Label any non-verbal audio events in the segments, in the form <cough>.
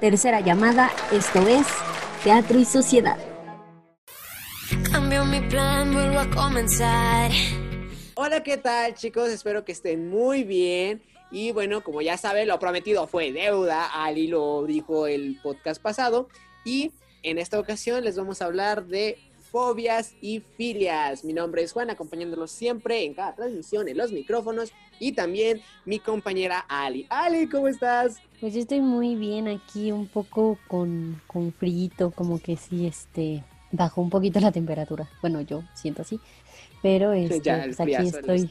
tercera llamada, esto es Teatro y Sociedad. Cambio mi plan, vuelvo a comenzar. Hola, ¿qué tal chicos? Espero que estén muy bien. Y bueno, como ya saben, lo prometido fue deuda. Ali lo dijo el podcast pasado. Y en esta ocasión les vamos a hablar de fobias y filias. Mi nombre es Juan, acompañándolos siempre en cada transmisión en los micrófonos. Y también mi compañera Ali. Ali, ¿cómo estás? Pues yo estoy muy bien aquí, un poco con, con frío, como que sí, este, bajó un poquito la temperatura. Bueno, yo siento así. Pero este, pues aquí estoy.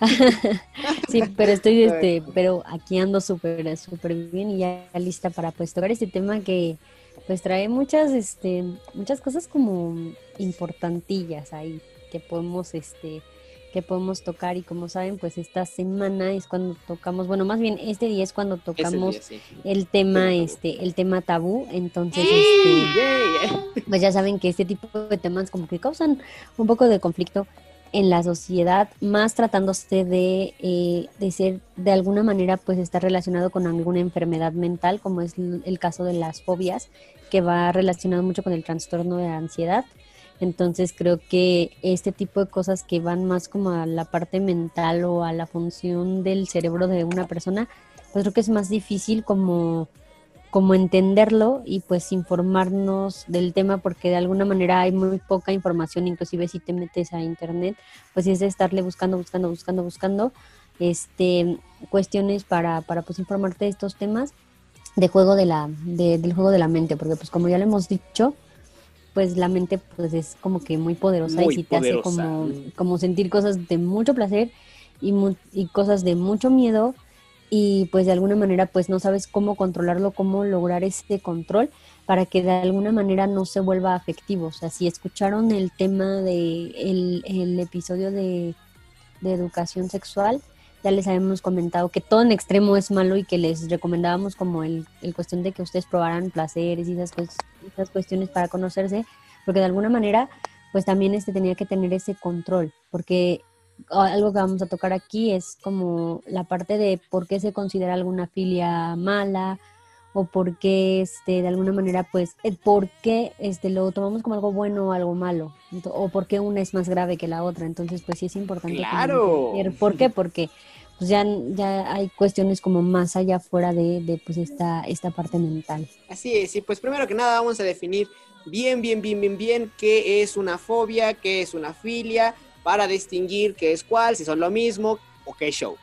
<laughs> sí, pero estoy, <laughs> este, pero aquí ando súper, súper bien y ya lista para pues tocar este tema que pues trae muchas, este, muchas cosas como importantillas ahí que podemos, este, que podemos tocar y como saben pues esta semana es cuando tocamos bueno más bien este día es cuando tocamos el tema este el tema tabú. Entonces este, pues ya saben que este tipo de temas como que causan un poco de conflicto en la sociedad más tratándose de, eh, de ser de alguna manera pues estar relacionado con alguna enfermedad mental como es el caso de las fobias que va relacionado mucho con el trastorno de ansiedad entonces creo que este tipo de cosas que van más como a la parte mental o a la función del cerebro de una persona, pues creo que es más difícil como, como entenderlo y pues informarnos del tema porque de alguna manera hay muy poca información, inclusive si te metes a internet, pues es de estarle buscando, buscando, buscando, buscando este cuestiones para, para pues informarte de estos temas de juego de la, del juego de la mente, porque pues como ya lo hemos dicho, pues la mente pues es como que muy poderosa y sí te hace como, como sentir cosas de mucho placer y, y cosas de mucho miedo y pues de alguna manera pues no sabes cómo controlarlo, cómo lograr ese control para que de alguna manera no se vuelva afectivo. O sea, si escucharon el tema de el, episodio de, de educación sexual, ya les habíamos comentado que todo en extremo es malo y que les recomendábamos como el, el cuestión de que ustedes probaran placeres y esas, esas cuestiones para conocerse, porque de alguna manera pues también este tenía que tener ese control, porque algo que vamos a tocar aquí es como la parte de por qué se considera alguna filia mala o por qué este de alguna manera pues por qué este lo tomamos como algo bueno o algo malo o por qué una es más grave que la otra entonces pues sí es importante claro por qué porque pues ya, ya hay cuestiones como más allá fuera de, de pues esta, esta parte mental. Así es, y pues primero que nada vamos a definir bien, bien, bien, bien, bien qué es una fobia, qué es una filia, para distinguir qué es cuál, si son lo mismo o qué show.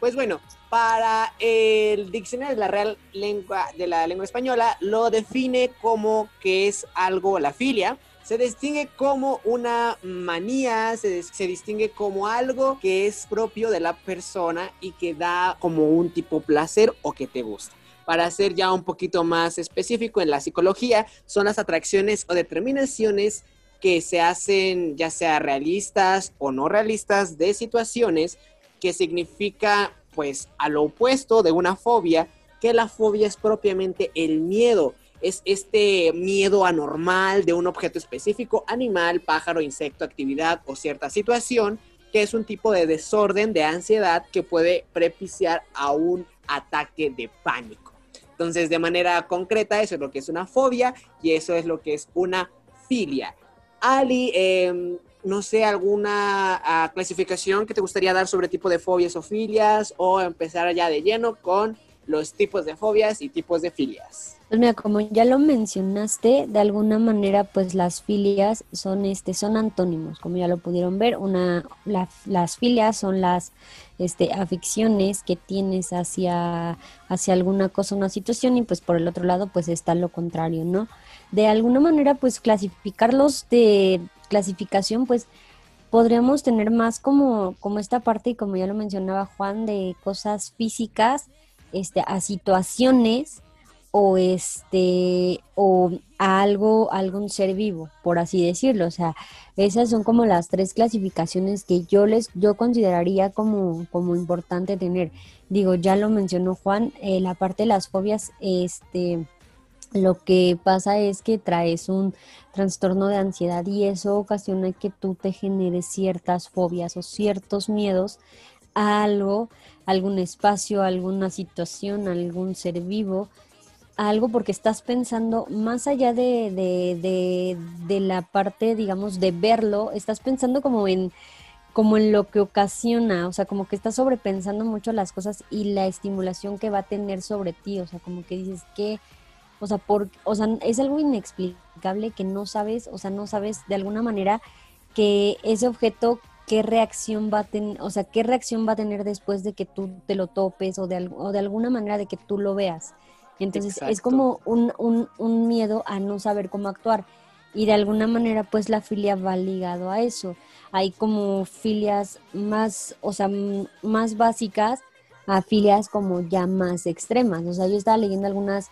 Pues bueno, para el diccionario de la Real Lengua de la Lengua Española lo define como que es algo la filia, se distingue como una manía, se, se, distingue como algo que es propio de la persona y que da como un tipo placer o que te gusta. Para ser ya un poquito más específico en la psicología, son las atracciones o determinaciones que se hacen ya sea realistas o no realistas de situaciones que significa pues a lo opuesto de una fobia, que la fobia es propiamente el miedo es este miedo anormal de un objeto específico, animal, pájaro, insecto, actividad o cierta situación, que es un tipo de desorden de ansiedad que puede propiciar a un ataque de pánico. Entonces, de manera concreta, eso es lo que es una fobia y eso es lo que es una filia. Ali, em, no sé, alguna ah, clasificación que te gustaría dar sobre tipo de fobias o filias o empezar ya de lleno con los tipos de fobias y tipos de filias. Pues mira, como ya lo mencionaste, de alguna manera, pues las filias son este, son antónimos, como ya lo pudieron ver. Una, las filias son las este, aficiones que tienes hacia, hacia alguna cosa, una situación, y pues por el otro lado, pues está lo contrario, ¿no? De alguna manera, pues clasificarlos de clasificación, pues podríamos tener más como, como esta parte, y como ya lo mencionaba Juan, de cosas físicas, este, a situaciones o este o a algo algún ser vivo por así decirlo. O sea esas son como las tres clasificaciones que yo les yo consideraría como como importante tener. Digo ya lo mencionó Juan eh, la parte de las fobias este lo que pasa es que traes un trastorno de ansiedad y eso ocasiona que tú te generes ciertas fobias o ciertos miedos a algo, algún espacio, alguna situación, algún ser vivo algo porque estás pensando más allá de, de, de, la parte, digamos, de verlo, estás pensando como en como en lo que ocasiona, o sea, como que estás sobrepensando mucho las cosas y la estimulación que va a tener sobre ti, o sea, como que dices que, o sea, por, o sea, es algo inexplicable que no sabes, o sea, no sabes de alguna manera que ese objeto qué reacción va a tener, o sea, qué reacción va a tener después de que tú te lo topes o de, o de alguna manera de que tú lo veas. Entonces es como un, un, un, miedo a no saber cómo actuar. Y de alguna manera, pues la filia va ligado a eso. Hay como filias más, o sea, más básicas a filias como ya más extremas. O sea, yo estaba leyendo algunas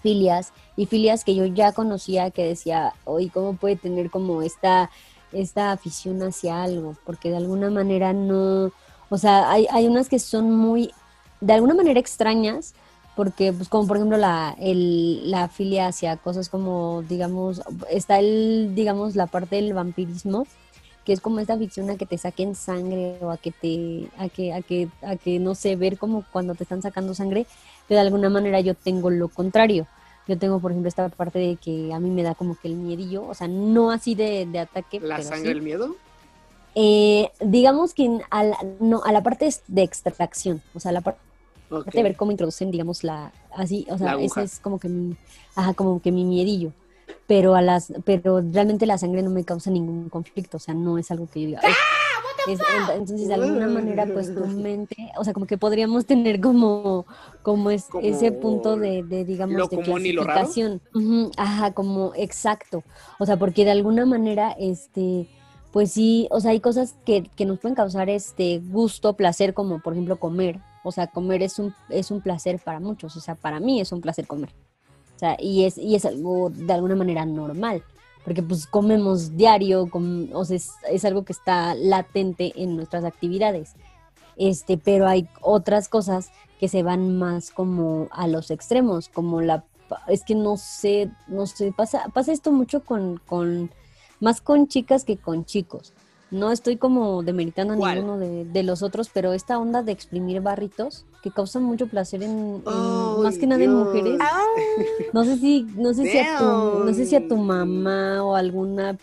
filias y filias que yo ya conocía que decía, oye, ¿cómo puede tener como esta, esta afición hacia algo? Porque de alguna manera no, o sea, hay, hay unas que son muy, de alguna manera extrañas, porque pues como por ejemplo la, el, la filia hacia cosas como, digamos, está el, digamos, la parte del vampirismo, que es como esta ficción a que te saquen sangre o a que te, a que, a que, a que no sé, ver como cuando te están sacando sangre, pero de alguna manera yo tengo lo contrario. Yo tengo, por ejemplo, esta parte de que a mí me da como que el miedillo, o sea, no así de, de ataque. ¿La sangre el miedo? Eh, digamos que a la, no, a la parte de extracción, o sea, la parte de ver cómo introducen, digamos, la, así, o sea, ese es como que mi, ajá, como que mi miedillo. Pero a las, pero realmente la sangre no me causa ningún conflicto, o sea, no es algo que yo diga. ¡Ah, entonces, de alguna manera, pues tu mente, o sea, como que podríamos tener como, como, es, ese punto de, de digamos, de clasificación. ajá, como exacto. O sea, porque de alguna manera, este, pues sí, o sea, hay cosas que, que nos pueden causar este gusto, placer, como por ejemplo comer, o sea, comer es un, es un placer para muchos, o sea, para mí es un placer comer. O sea, y es, y es algo de alguna manera normal, porque pues comemos diario, o sea, es, algo que está latente en nuestras actividades. Este, pero hay otras cosas que se van más como a los extremos, como la es que no sé, no sé, pasa, pasa esto mucho con, con, más con chicas que con chicos no estoy como demeritando a ninguno de, los otros, pero esta onda de exprimir barritos que causan mucho placer en, más que nada en mujeres. No sé si, no sé si a tu, no sé si a tu mamá o alguna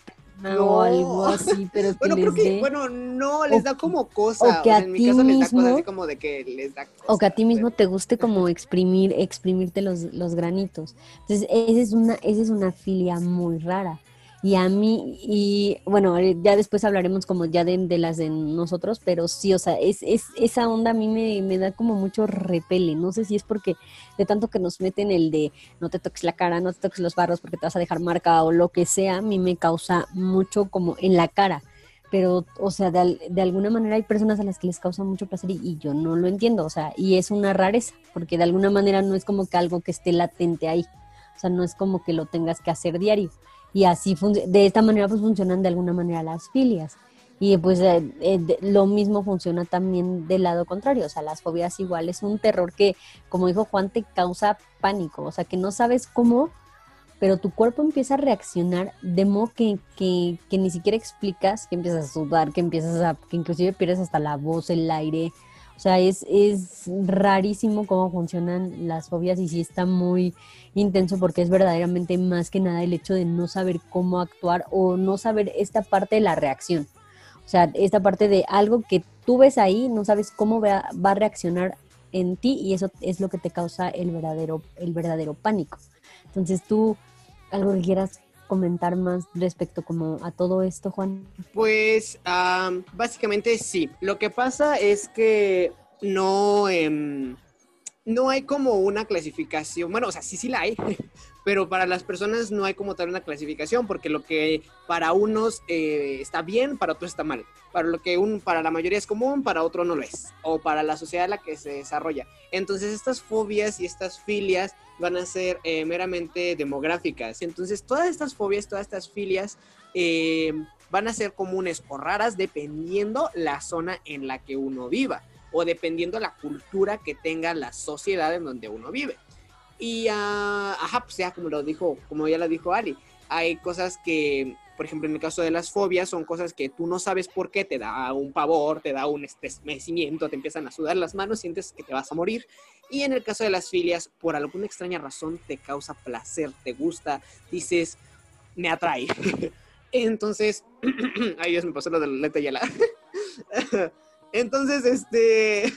o algo así, pero que bueno, les que, bueno, no, les da como cosa. O que a en ti mi caso mismo, les da cosa así como de que les da cosa, O que a ti mismo te guste <laughs> como exprimir, exprimirte los, los granitos. Entonces, esa es una, esa es una filia muy rara. Y a mí, y bueno, ya después hablaremos como ya de, de las de nosotros, pero sí, o sea, es, es, esa onda a mí me, me, da como mucho repele. No sé si es porque de tanto que nos meten el de no te toques la cara, no te toques los barros porque te vas a dejar marca o lo que sea, a mí me causa mucho como en la cara. Pero, o sea, de, de alguna manera hay personas a las que les causa mucho placer y, y yo no lo entiendo, o sea, y es una rareza, porque de alguna manera no es como que algo que esté latente ahí. O sea, no es como que lo tengas que hacer diario y así de esta manera pues funcionan de alguna manera las filias. Y pues eh, eh, lo mismo funciona también del lado contrario, o sea, las fobias igual es un terror que, como dijo Juan, te causa pánico, o sea, que no sabes cómo, pero tu cuerpo empieza a reaccionar de modo que, que, que ni siquiera explicas, que empiezas a sudar, que empiezas a, que inclusive pierdes hasta la voz, el aire, o sea, es, es rarísimo cómo funcionan las fobias y sí está muy intenso porque es verdaderamente más que nada el hecho de no saber cómo actuar o no saber esta parte de la reacción. O sea, esta parte de algo que tú ves ahí, no sabes cómo va, va a reaccionar en ti y eso es lo que te causa el verdadero, el verdadero pánico. Entonces tú, algo que quieras comentar más respecto como a todo esto, Juan? Pues básicamente sí. Lo que pasa es que no, em, no hay como una clasificación. Bueno, o sea, sí, sí la hay, <laughs> pero para las personas no hay como tal una clasificación, porque lo que para unos eh, está bien, para otros está mal. Para lo que un, para la mayoría es común, para otro no lo es. O para la sociedad en la que se desarrolla. Entonces estas fobias y estas filias van a ser eh, meramente demográficas. Entonces, todas estas fobias, todas estas filias eh, van a ser comunes o raras dependiendo la zona en la que uno viva o dependiendo la cultura que tenga la sociedad en donde uno vive. Y, uh, ajá, pues ya como lo dijo, como ya lo dijo Ali, hay cosas que por ejemplo, en el caso de las fobias, son cosas que tú no sabes por qué, te da un pavor, te da un estremecimiento, te empiezan a sudar las manos, sientes que te vas a morir. Y en el caso de las filias, por alguna extraña razón, te causa placer, te gusta, dices, me atrae. <laughs> Entonces, <clears throat> ay Dios, me pasó lo de la letra. Entonces, este,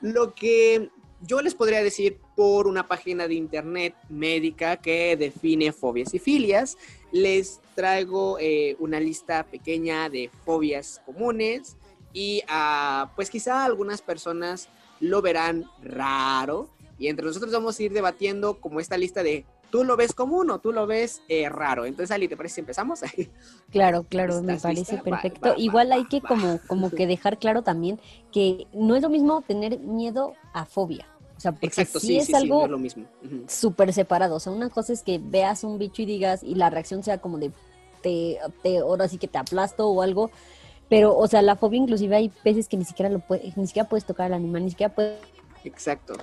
lo que yo les podría decir por una página de internet médica que define fobias y filias, les traigo eh, una lista pequeña de fobias comunes y uh, pues quizá algunas personas lo verán raro y entre nosotros vamos a ir debatiendo como esta lista de tú lo ves común o tú lo ves eh, raro. Entonces, Ali, ¿te parece si empezamos? <laughs> Claro, claro, me parece perfecto. Igual hay que como, como que dejar claro también que no es lo mismo tener miedo a fobia. O sea, porque Exacto, sí, es algo súper separado. O sea, una cosa es que veas un bicho y digas, y la reacción sea como de, te, te, ahora sí que te aplasto o algo. Pero, o sea, la fobia inclusive hay veces que ni siquiera lo puede, ni siquiera puedes tocar al animal, ni siquiera puedes... Exacto.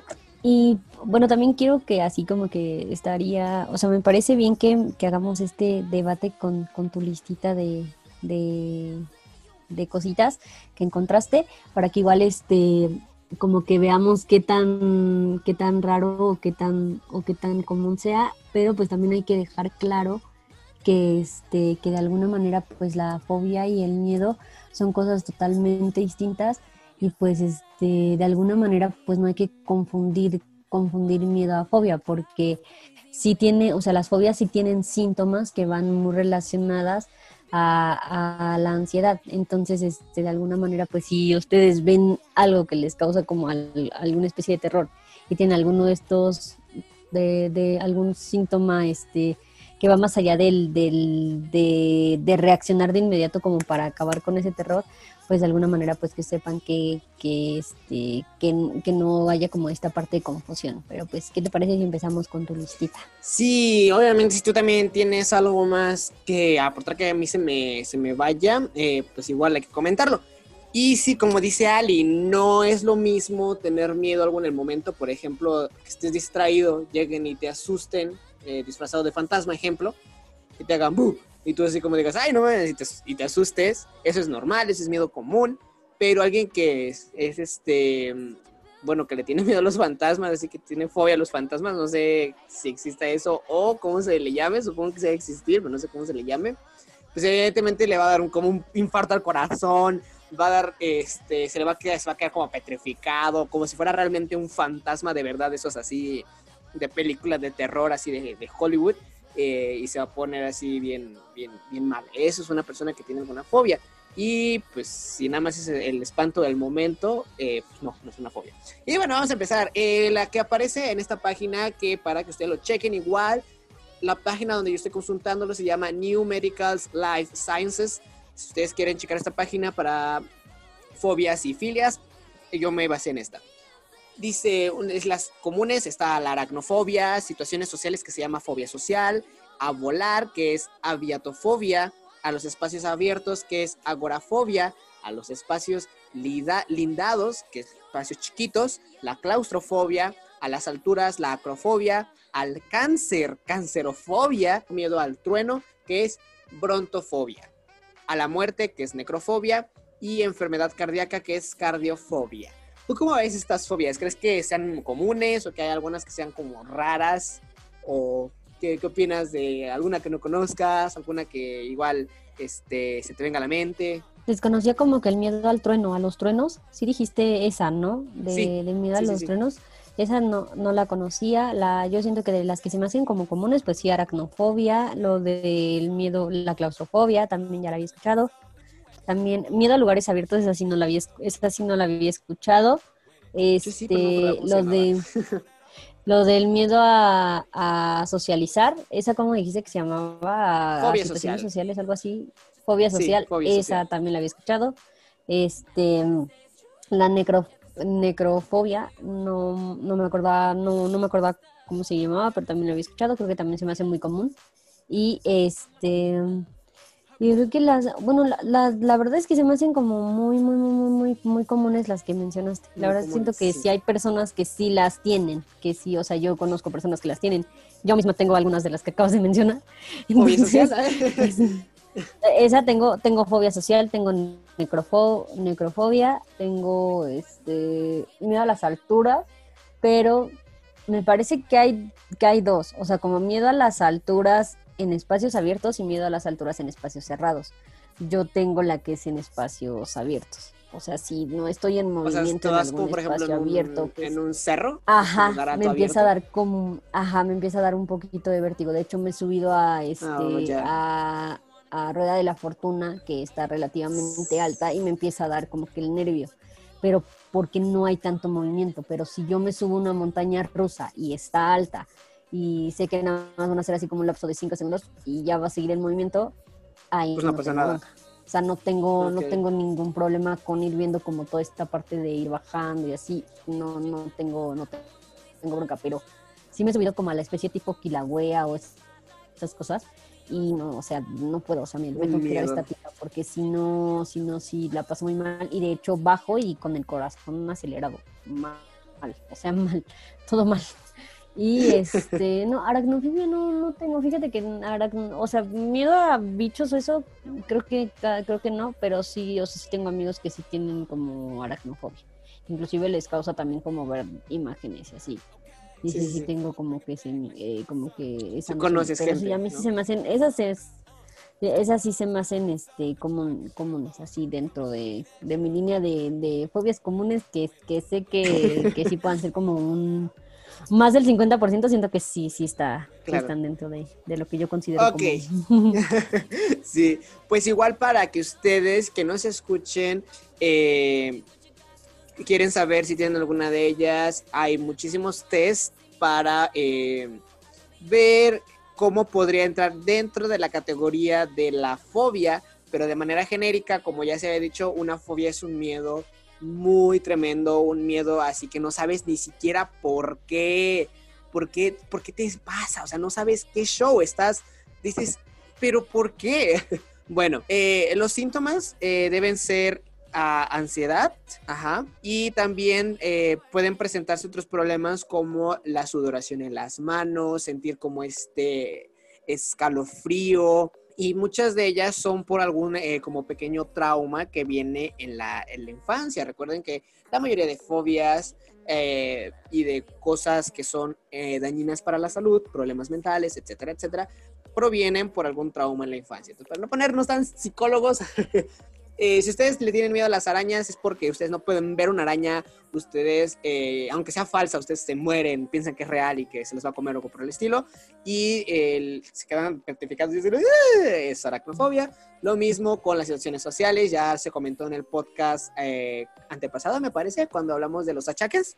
Y bueno, también quiero que así como que estaría, o sea, me parece bien que, hagamos este debate con, con tu listita de, de, de, cositas que encontraste, para que igual este como que veamos qué tan, qué tan raro o qué tan, o qué tan común sea, pero pues también hay que dejar claro que este, que de alguna manera pues la fobia y el miedo son cosas totalmente distintas y pues este, de alguna manera pues no hay que confundir, confundir miedo a fobia porque sí tiene, o sea, las fobias sí tienen síntomas que van muy relacionadas a, la ansiedad. Entonces, este, de alguna manera, pues si ustedes ven algo que les causa como alguna especie de terror y tienen alguno de estos, de, de algún síntoma, este, que va más allá del, del de, de, reaccionar de inmediato como para acabar con ese terror, pues de alguna manera pues que sepan que, que, este, que, no haya como esta parte de confusión. Pero pues, ¿qué te parece si empezamos con tu listita? Sí, obviamente si tú también tienes algo más que aportar que a mí se me, se me vaya, eh, pues igual hay que comentarlo. Y sí, como dice Ali, no es lo mismo tener miedo algo en el momento, por ejemplo, que estés distraído, lleguen y te asusten, eh, disfrazado de fantasma, ejemplo, y te hagan ¡buh! Y tú así como digas, ay, no y te, y te asustes, eso es normal, ese es miedo común, pero alguien que es, este, bueno, que le tiene <laughs> miedo a los fantasmas, así que tiene fobia a los fantasmas, no sé si existe eso o cómo se le llame, supongo que se debe existir, pero no sé cómo se le llame, pues evidentemente le va a dar un, como un infarto al corazón, va a dar, este, se le va a quedar, se va a quedar como petrificado, como si fuera realmente un fantasma de verdad, esos así de películas de terror, así de, de Hollywood. Eh, y se va a poner así bien, bien, bien mal. Eso es una persona que tiene alguna fobia. Y pues si nada más es el espanto del momento, eh, pues no, no es una fobia. Y bueno, vamos a empezar. Eh, la que aparece en esta página, que para que ustedes lo chequen igual, la página donde yo estoy consultándolo se llama New Medicals Life Sciences. Si ustedes quieren checar esta página para fobias y filias, yo me basé en esta. Dice, es las comunes, está la aracnofobia, situaciones sociales que se llama fobia social, a volar, que es aviatofobia, a los espacios abiertos, que es agorafobia, a los espacios lindados, que es espacios chiquitos, la claustrofobia, a las alturas, la acrofobia, al cáncer, cancerofobia, miedo al trueno, que es brontofobia, a la muerte, que es necrofobia, y enfermedad cardíaca, que es cardiofobia. ¿Tú cómo ves estas fobias? ¿Crees que sean comunes o que hay algunas que sean como raras? ¿O qué, opinas de alguna que no conozcas? ¿Alguna que igual este, se te venga a la mente? Desconocía como que el miedo al trueno, a los truenos. Sí dijiste esa, ¿no? De, miedo a los truenos. Esa no, no la conocía. La, yo siento que de las que se me hacen como comunes, pues sí, aracnofobia, lo del miedo, la claustrofobia, también ya la había escuchado. También Miedo a lugares abiertos, esa sí no la había, esa sí no la había escuchado. Este, lo de <laughs> lo del miedo a, socializar, esa como dijiste que se llamaba fobia social. sociales, algo así, fobia social, esa también la había escuchado. Este, la necro, necrofobia, no, no me acordaba, no, no me acordaba cómo se llamaba, pero también la había escuchado, creo que también se me hace muy común. Y este yo creo que las, bueno, la, la, verdad es que se me hacen como muy, muy, muy, muy, muy comunes las que mencionaste. La verdad siento que sí. hay personas que sí las tienen, que sí, o sea, yo conozco personas que las tienen. Yo misma tengo algunas de las que acabas de mencionar. <laughs> Esa tengo, tengo fobia social, tengo necrofobia, tengo este miedo a las alturas, pero me parece que hay, que hay dos, o sea, como miedo a las alturas en espacios abiertos y miedo a las alturas en espacios cerrados. Yo tengo la que es en espacios abiertos. O sea, si no estoy en movimiento en algún por ejemplo, espacio abierto. Pues en un cerro. Ajá, me empieza a dar como, ajá, me empieza a dar un poquito de vértigo. De hecho, me he subido a este, ah, a, a Rueda de la Fortuna, que está relativamente alta, y me empieza a dar como que el nervio. Pero porque no hay tanto movimiento. Pero si yo me subo a una montaña rusa y está alta, y sé que nada más van a ser así como un lapso de 5 segundos y ya va a seguir el movimiento, ahí pues no, pasa nada. O sea, no tengo, no tengo ningún problema con ir viendo como toda esta parte de ir bajando y así. No, no tengo, no tengo bronca, pero sí me he subido como a la especie tipo Kilauea o esas cosas. Y no, o sea, no puedo, o sea, me, me tengo que ir a esta tierra porque si no, si no, si la paso muy mal. Y de hecho bajo y con el corazón acelerado. Mal, o sea, <laughs> mal, todo mal. Y este, <laughs> no, aracnofobia no, no tengo, fíjate que aracno, o sea, miedo a bichos o eso, creo que creo que no, pero sí, o sea, sí tengo amigos que sí tienen como aracnofobia. Inclusive les causa también como ver imágenes y así. Y sí, sí, tengo como que eh, como que esa conoces gente, sí, a mí sí se me hacen, esas es esas sí se me hacen este comunes así dentro de, de mi línea de, de fobias comunes que, que sé que, que sí puedan ser como un más del 50% siento que sí, sí está, están dentro de, lo que yo considero Ok. <laughs> sí, pues igual para que ustedes que no se escuchen, eh, quieren saber si tienen alguna de ellas, hay muchísimos test para eh, ver cómo podría entrar dentro de la categoría de la fobia, pero de manera genérica, como ya se había dicho, una fobia es un miedo muy tremendo, un miedo así que no sabes ni siquiera por qué, por qué, por qué te pasa, o sea, no sabes qué show estás, dices, pero ¿por qué? <laughs> Bueno, eh, los síntomas eh, deben ser ah, ansiedad, ajá, y también eh, pueden presentarse otros problemas como la sudoración en las manos, sentir como este escalofrío, y muchas de ellas son por algún eh, como pequeño trauma que viene en la, en la, infancia. Recuerden que la mayoría de fobias eh, y de cosas que son eh, dañinas para la salud, problemas mentales, etcétera, etcétera, provienen por algún trauma en la infancia. Entonces, para no ponernos tan psicólogos, <laughs> Eh, si ustedes le tienen miedo a las arañas es porque ustedes no pueden ver una araña, ustedes, eh, aunque sea falsa, ustedes se mueren, piensan que es real y que se les va a comer o algo por el estilo, y se quedan petrificados y dicen, es aracnofobia. Lo mismo con las situaciones sociales, ya se comentó en el podcast eh, antepasado, me parece, cuando hablamos de los achaques.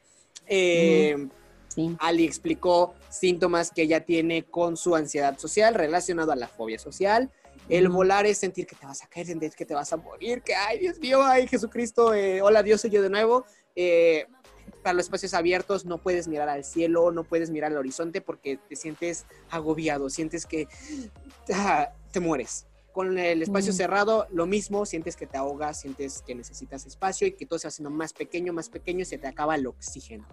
Ali explicó síntomas que ella tiene con su ansiedad social relacionado a la fobia social. El volar es sentir que te vas a caer, sentir que te vas a morir, que, ay, Dios mío, ay, Jesucristo, eh, hola Dios, soy yo de nuevo. Eh, para los espacios abiertos no puedes mirar al cielo, no puedes mirar al horizonte porque te sientes agobiado, sientes que ah, te mueres. Con el espacio cerrado, lo mismo, sientes que te ahogas, sientes que necesitas espacio y que todo se va haciendo más pequeño, más pequeño y se te acaba el oxígeno.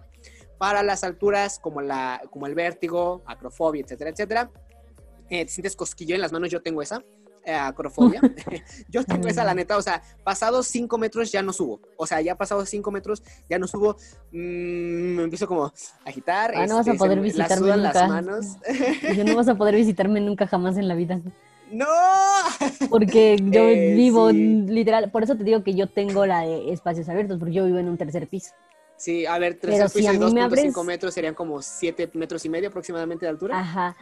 Para las alturas, como, la, como el vértigo, acrofobia, etcétera, etcétera, eh, te sientes cosquillo en las manos, yo tengo esa eh, acrofobia. <laughs> <laughs> yo tengo esa, la neta, o sea, pasados cinco metros ya no subo. O sea, ya pasados cinco metros ya no subo. Mm, me empiezo como a agitar. Ah, no vas a este, poder visitarme nunca. Las manos. yo no vas a poder visitarme nunca jamás en la vida. <laughs> ¡No! Porque yo eh, vivo literal, por eso te digo que yo tengo la de espacios abiertos, porque yo vivo en un tercer piso. Sí, a ver, tercer piso y 2.5 metros serían como 7 metros y medio aproximadamente de altura. Ajá,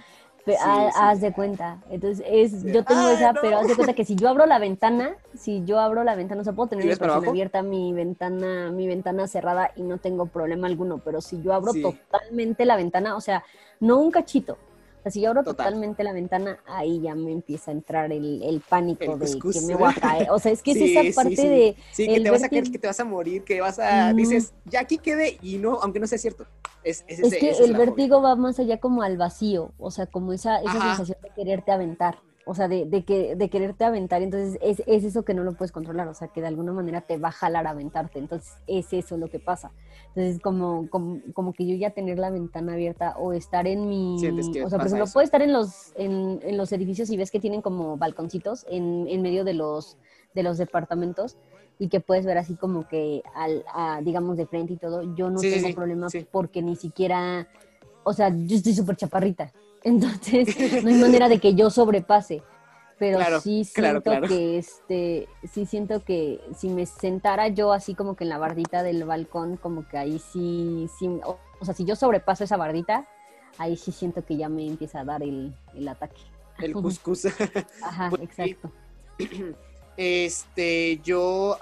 haz de cuenta. Entonces, es, yo tengo esa, pero haz de cuenta que si yo abro la ventana, si yo abro la ventana, o sea, puedo tener mi persona abierta, mi ventana, mi ventana cerrada y no tengo problema alguno, pero si yo abro totalmente la ventana, o sea, no un cachito, si yo abro totalmente la ventana, ahí ya me empieza a entrar el, el pánico de que me voy a caer. O sea, es que es <laughs> esa parte de. Sí, que te vas a caer, que te vas a morir, que vas a. Dices, ya aquí quede, y no, aunque no sea cierto. Es, es, que el vértigo va más allá como al vacío, o sea, como esa, esa sensación de quererte aventar. O sea, de, de, que, de quererte aventar, entonces es, es, eso que no lo puedes controlar, o sea, que de alguna manera te va a jalar a aventarte, entonces es eso lo que pasa. Entonces, como, como, como que yo ya tener la ventana abierta o estar en mi... o sea, por ejemplo, puedo estar en los, en, en, los edificios y ves que tienen como balconcitos en, en medio de los, de los departamentos y que puedes ver así como que, al, digamos, de frente y todo, yo no tengo problemas porque ni siquiera, o sea, yo estoy súper chaparrita. Entonces, <laughs> no hay manera de que yo sobrepase. Pero sí siento que este, sí siento que si me sentara yo así como que en la bardita del balcón, como que ahí sí, sí o, sea, si yo sobrepaso esa bardita, ahí sí siento que ya me empieza a dar el, el ataque. El <laughs> cuscús. Ajá, <laughs> pues exacto. <clears throat> Este, yo,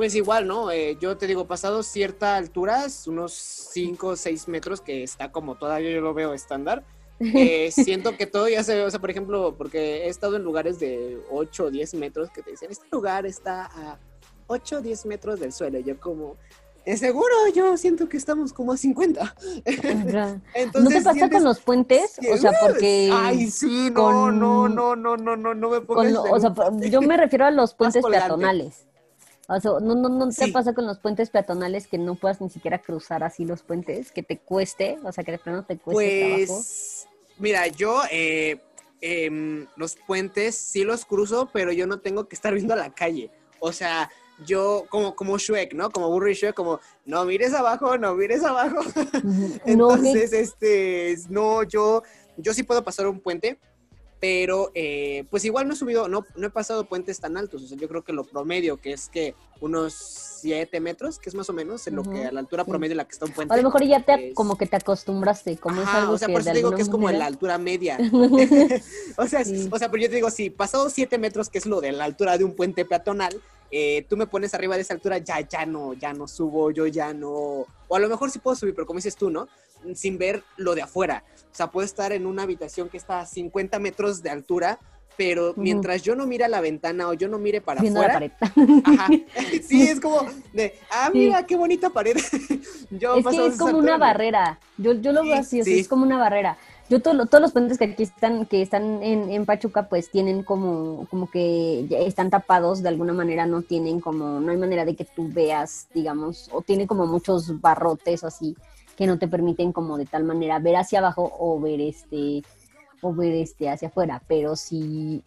pues igual, ¿no? Eh, yo te digo, pasado cierta altura, unos 5 o 6 metros, que está como todavía yo lo veo estándar, eh, <laughs> siento que todo ya se ve, o sea, por ejemplo, porque he estado en lugares de 8 o 10 metros que te dicen, este lugar está a 8 o 10 metros del suelo. Y yo como, seguro, yo siento que estamos como a 50. <laughs> ¿No te pasa con los puentes? O sea, porque... Ay, sí, no, no, no, no, no, no, no me pongas... o sea, yo me refiero a los <laughs> puentes peatonales. O sea, no, no, no te pasa con los puentes peatonales que no puedas ni siquiera cruzar así los puentes, que te cueste, o sea, que de plano te cueste pues, Mira, yo eh, em, los puentes sí los cruzo, pero yo no tengo que estar viendo a la calle. O sea, yo, como, como Shrek, ¿no? Como Burry Shrek, como, no mires abajo, no mires abajo. <laughs> Entonces, este, no, yo, yo sí puedo pasar un puente, pero eh, pues igual no he subido, no, no he pasado puentes tan altos, o sea, yo creo que lo promedio, que es que unos 7 metros, que es más o menos en lo que a la altura promedio en la que está un puente. A lo mejor ya te, como que te acostumbraste, como es algo o sea, por eso digo que es como en la altura media. <laughs> <laughs> o sea, o sea, pero yo te digo, si pasado 7 metros, que es lo de la altura de un puente peatonal, eh, tú me pones arriba de esa altura, ya, ya no, ya no subo, yo ya no, o a lo mejor sí puedo subir, pero como dices tú, ¿no? Sin ver lo de afuera. O sea, puedo estar en una habitación que está a 50 metros de altura, pero mientras yo no mire a la ventana o yo no mire para afuera. Ajá. <laughs> Sí, es como de, ah, mira, qué bonita pared. <laughs> yo es que es como una barrera. Yo, yo lo veo así, es como una barrera. Yo todos los puentes que aquí están, que están en, en, Pachuca, pues tienen como, como que están tapados de alguna manera, no tienen como, no hay manera de que tú veas, digamos, o tiene como muchos barrotes o así que no te permiten como de tal manera ver hacia abajo o ver este o ver este hacia afuera, pero si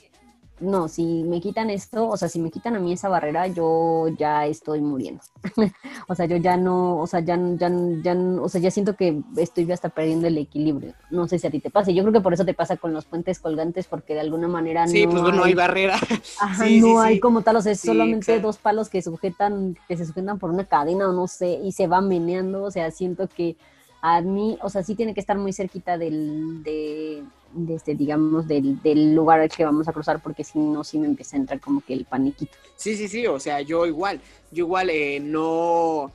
no, si me quitan esto, o sea, si me quitan a mí esa barrera, yo ya estoy muriendo. <laughs> o sea, yo ya no, o sea, ya, ya, ya, o sea, ya siento que estoy hasta perdiendo el equilibrio. No sé si a ti te pasa. Yo creo que por eso te pasa con los puentes colgantes, porque de alguna manera sí, pues no hay barrera. <laughs> Ajá, no hay como tal, o sea, es solamente dos palos que sujetan, que se sujetan por una cadena o no sé, y se va meneando. O sea, siento que a mí, o sea, sí tiene que estar muy cerquita del, de, este, digamos, del, del, lugar al que vamos a cruzar, porque si no, sí me empieza a entrar como que el paniquito. Sí, sí, sí, o sea, yo igual, yo igual eh, no,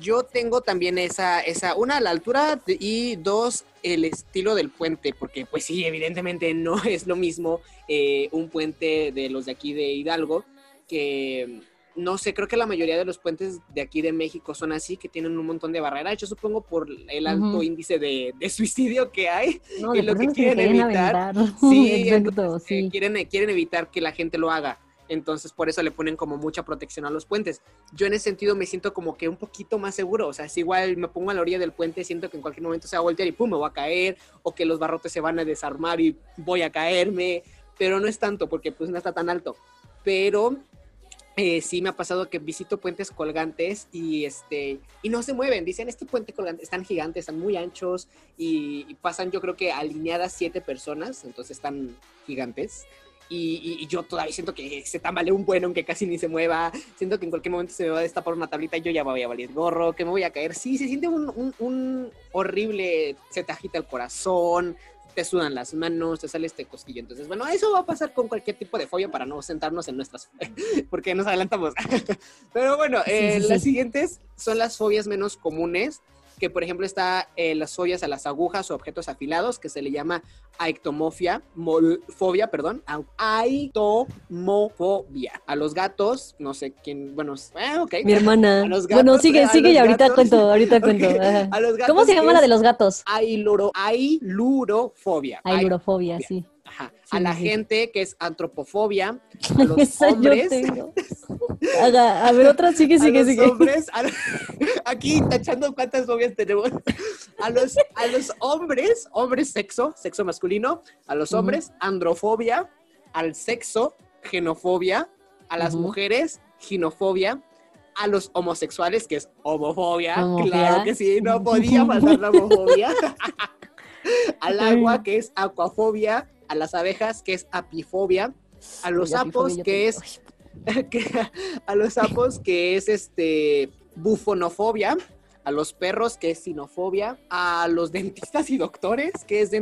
yo tengo también esa, esa, una, la altura y dos, el estilo del puente, porque pues sí, evidentemente no <laughs> es lo mismo eh, un puente de los de aquí de Hidalgo que no sé, creo que la mayoría de los puentes de aquí de México son así, que tienen un montón de barreras. Yo supongo por el alto índice de, suicidio que hay y lo que quieren evitar. <laughs> Sí, Exacto, eh, sí. quieren, quieren evitar que la gente lo haga. Entonces, por eso le ponen como mucha protección a los puentes. Yo en ese sentido me siento como que un poquito más seguro. O sea, si igual me pongo a la orilla del puente, siento que en cualquier momento se va a voltear y pum, me voy a caer. O que los barrotes se van a desarmar y voy a caerme. Pero no es tanto porque pues no está tan alto. Pero eh, sí me ha pasado que visito puentes colgantes y este y no se mueven. Dicen, este puente colgante están gigantes, están muy anchos y, pasan yo creo que alineadas siete personas, entonces están gigantes. Y, yo todavía siento que se tambalea un bueno, aunque casi ni se mueva. Siento que en cualquier momento se me va a destapar una tablita y yo ya voy a valer gorro, que me voy a caer. Sí, se siente un, un horrible, se te agita el corazón, te sudan las manos, te sale este cosquillo. Entonces, bueno, eso va a pasar con cualquier tipo de fobia para no sentarnos en nuestras, <laughs> porque nos adelantamos. <laughs> Pero bueno, eh, las siguientes son las fobias menos comunes. Que por ejemplo está eh, las fobias a las agujas o objetos afilados, que se le llama aictomofia, fobia, perdón, aitomofobia. A los gatos, no sé quién, bueno, eh, ok. Mi hermana. <laughs> bueno, sigue, sigue y ahorita cuento, ahorita <laughs> cuento. ¿Cómo se llama la de los gatos? Ailuro, ailurofobia. Ailurofobia, sí a la gente que es antropofobia, <laughs> a los hombres. <laughs> a ver, otra sigue, sigue, sigue. Hombres, <laughs> aquí tachando cuántas fobias tenemos. A los, a los hombres, hombres sexo, sexo masculino, a los hombres, androfobia, al sexo, genofobia, a las mujeres, ginofobia, a los homosexuales, que es homofobia, claro que sí, no podía faltar la homofobia. al agua, que es aquafobia, a las abejas, que es apifobia, a los sapos, que es <laughs> a los sapos, que es este bufonofobia, a los perros, que es sinofobia, a los <laughs> dentistas y doctores, que es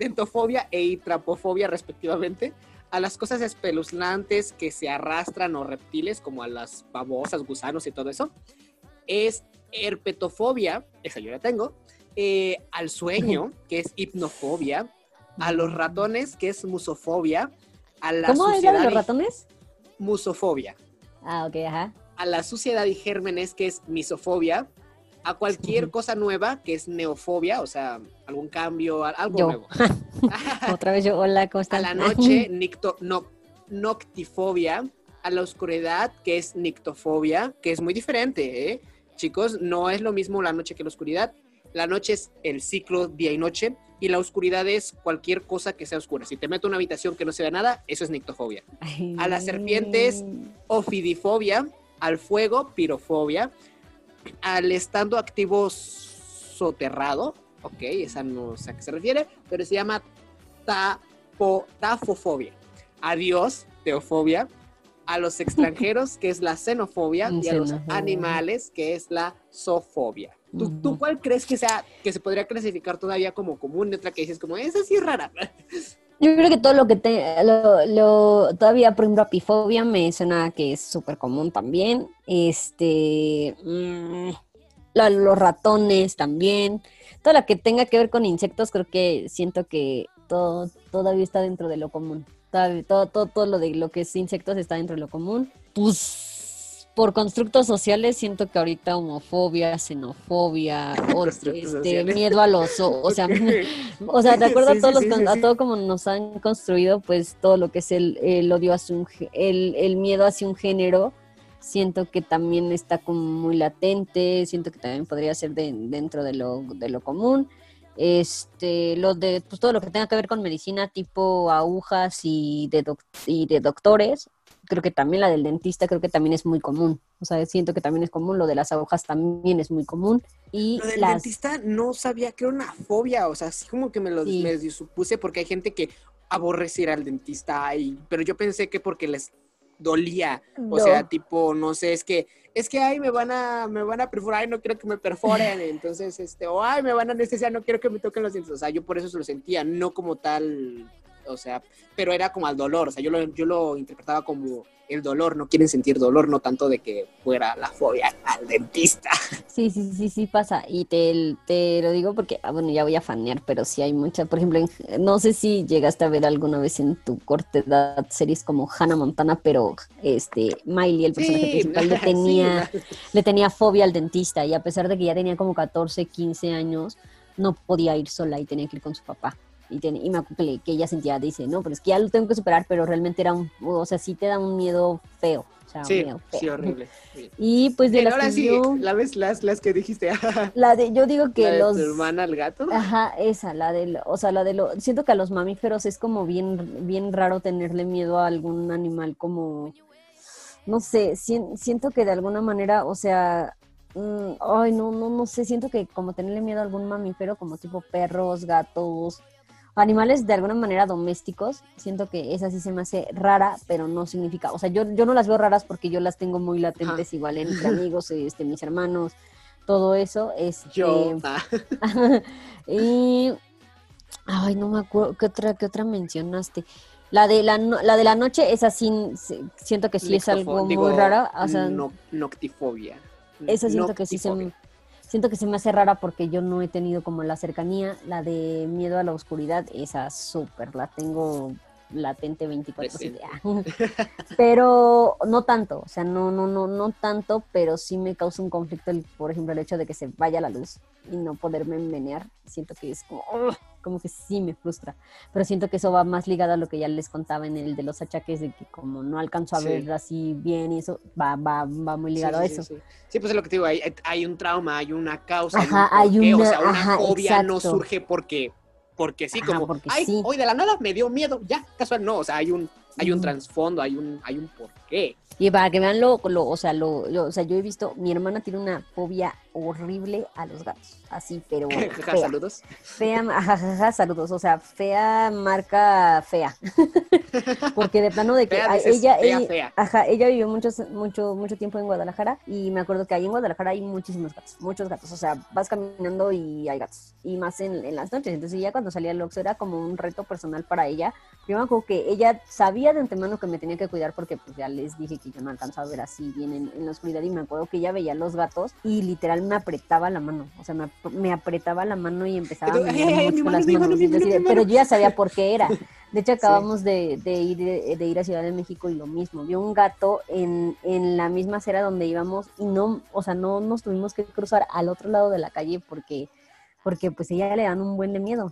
dentofobia e hitrapofobia respectivamente, a las cosas espeluznantes que se arrastran o reptiles, como a las babosas, gusanos y todo eso, es herpetofobia, esa yo la tengo, eh, al sueño, <laughs> que es hipnofobia, a los ratones, que es musofobia, a la ¿Cómo era los ratones? Musofobia. Ah, ok, ajá. A la suciedad y gérmenes, que es misofobia, a cualquier cosa nueva, que es neofobia, o sea, algún cambio, algo nuevo. <laughs> Otra vez yo, hola, ¿cómo estás? A la <laughs> noche, nicto, no, noctifobia, a la oscuridad, que es nictofobia, que es muy diferente, ¿eh? Chicos, no es lo mismo la noche que la oscuridad. La noche es el ciclo día y noche y la oscuridad es cualquier cosa que sea oscura. Si te meto en una habitación que no se vea nada, eso es nictofobia. A las serpientes, ofidifobia. Al fuego, pirofobia. Al estando activo soterrado, ok, esa no sé a qué se refiere, pero se llama tapo, tafofobia. Adiós, teofobia. A los <laughs> extranjeros, que es la xenofobia, y a los animales, que es la zoofobia. ¿Tú, cuál crees que sea, que se podría clasificar todavía como común? Otra que dices como, esa sí es rara. <laughs> Yo creo que todo lo que te, lo, todavía, por ejemplo, apifobia me suena que es súper común también. Este, mm, los ratones también. Todo lo que tenga que ver con insectos, creo que siento que todo, todavía está dentro de lo común. Todo, todo, todo, todo lo de lo que es insectos está dentro de lo común. Pues por constructos sociales siento que ahorita homofobia, xenofobia, <laughs> o, este, miedo a los, o, sea, <laughs> o sea, de acuerdo a todos los, a todo como nos han construido, pues todo lo que es el, el odio hacia un, el, el miedo hacia un género, siento que también está como muy latente, siento que también podría ser dentro de lo, de lo común. Este, lo de pues, todo lo que tenga que ver con medicina, tipo agujas y de, y de doctores, creo que también la del dentista creo que también es muy común. O sea, siento que también es común, lo de las agujas también es muy común. Y lo del dentista no sabía que era una fobia, o sea, así como que me lo supuse porque hay gente que aborrece ir al dentista, y, pero yo pensé que porque les dolía, o sea, tipo, no sé, es que es que ay me van a me van a perforar y no quiero que me perforen, <laughs> entonces este o ay me van a anestesiar, no quiero que me toquen los dientes, o sea, yo por eso se lo sentía, no como tal o sea, pero era como al dolor, o sea, yo lo, yo lo interpretaba como el dolor, no quieren sentir dolor, no tanto de que fuera la fobia al dentista. <laughs> Sí, sí, sí, sí pasa, y te, te lo digo porque, ah, bueno, ya voy a fanear, pero sí hay muchas, por ejemplo, no sé si llegaste a ver alguna vez en tu corta edad series como Hannah Montana, pero este, Miley, el personaje principal, le <laughs> tenía, le tenía fobia al dentista, y a pesar de que ya tenía como 14, 15 años, no podía ir sola y tenía que ir con su papá y, y me acuerdo que, ella sentía, dice, no, pero es que ya lo tengo que superar, pero realmente era un, o sea, sí te da un miedo feo. O sea, sí, miedo sí, horrible. <laughs> Y pues de las ahora sí, la ves las, las que dijiste. <laughs> la de, yo digo que ¿La de los... tu hermana el gato? Ajá, esa, la de, o sea, la de lo, siento que a los mamíferos es como bien, bien raro tenerle miedo a algún animal como, no sé, siento que de alguna manera, o sea, mm, ay, no, no, no sé, siento que como tenerle miedo a algún mamífero, como tipo perros, gatos, animales de alguna manera domésticos, siento que esa sí se me hace rara, pero no significa, o sea, yo, yo no las veo raras porque yo las tengo muy latentes igual entre amigos, <laughs> este, mis hermanos, todo eso. Este, yo. <laughs> y, ay, no me acuerdo, ¿qué otra, qué otra mencionaste? La de la, la de la noche, esa sí, siento que sí es algo muy raro. O sea, noctifobia. Esa siento que sí se siento que se me hace rara porque yo no he tenido como la cercanía, la de miedo a la oscuridad, esa súper, la tengo latente 24 <laughs> pero no tanto, o sea, no, no, no, no tanto, pero sí me causa un conflicto, el, por ejemplo, el hecho de que se vaya la luz y no poderme menear, siento que es como, como que sí me frustra, pero siento que eso va más ligado a lo que ya les contaba en el de los achaques, de que como no alcanzo a ver así bien y eso, va, va, va muy ligado a eso. Sí, pues es lo que te digo, hay, hay un trauma, hay una causa, hay, un una, o sea, una fobia no surge porque porque sí, como, ay, hoy de la nada me dio miedo, ya, casual, no, o sea, hay un, hay un trasfondo, hay un, hay un porqué. Y para que vean lo, lo o sea, lo, o sea, yo he visto, mi hermana tiene una fobia horrible a los gatos, así, pero <laughs> fea. saludos. Fea, <laughs> jajaja, saludos, o sea, fea marca fea. <laughs> Porque de plano de que ella, ella, Ajá, ella vivió muchos, mucho, mucho tiempo en Guadalajara y me acuerdo que ahí en Guadalajara hay muchísimos gatos, muchos gatos, o sea, vas caminando y hay gatos, y más en, en las noches, entonces ya cuando salía el Oxxo era como un reto personal para ella. Yo me acuerdo que ella sabía de antemano que me tenía que cuidar porque pues ya les dije que yo no alcanzaba a ver así bien en, la oscuridad y me acuerdo que ella veía los gatos y literal me apretaba la mano, o sea, me, apretaba la mano y empezaba a mucho las manos, pero yo ya sabía por qué era. De hecho, <laughs> acabamos de, ir, de ir a Ciudad de México y lo mismo. Vio un gato en, en la misma acera donde íbamos y no, o sea, no nos tuvimos que cruzar al otro lado de la calle porque porque pues ella le dan un buen de miedo.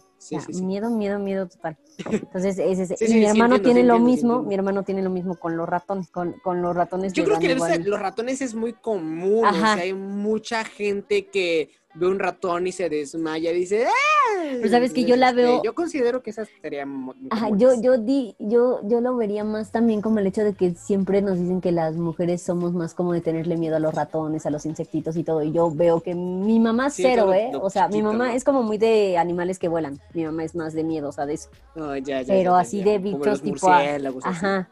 Miedo, miedo, miedo total. Entonces, y mi hermano tiene lo mismo, mi hermano tiene lo mismo con los ratones, con, con los ratones. Yo creo que los ratones es muy común, o sea, hay mucha gente que ve un ratón y se desmaya y dice, ¡ah! Pero sabes que yo la este, veo. Yo considero que esa sería. Ajá, yo, yo, di, yo, yo lo vería más también como el hecho de que siempre nos dicen que las mujeres somos más como de tenerle miedo a los ratones, a los insectitos y todo. Y yo veo que mi mamá cero, ¿eh? o sea, mi mamá es como muy de animales que vuelan. Mi mamá es más de miedo, o sea, de eso. Pero así de bichos tipo. Ajá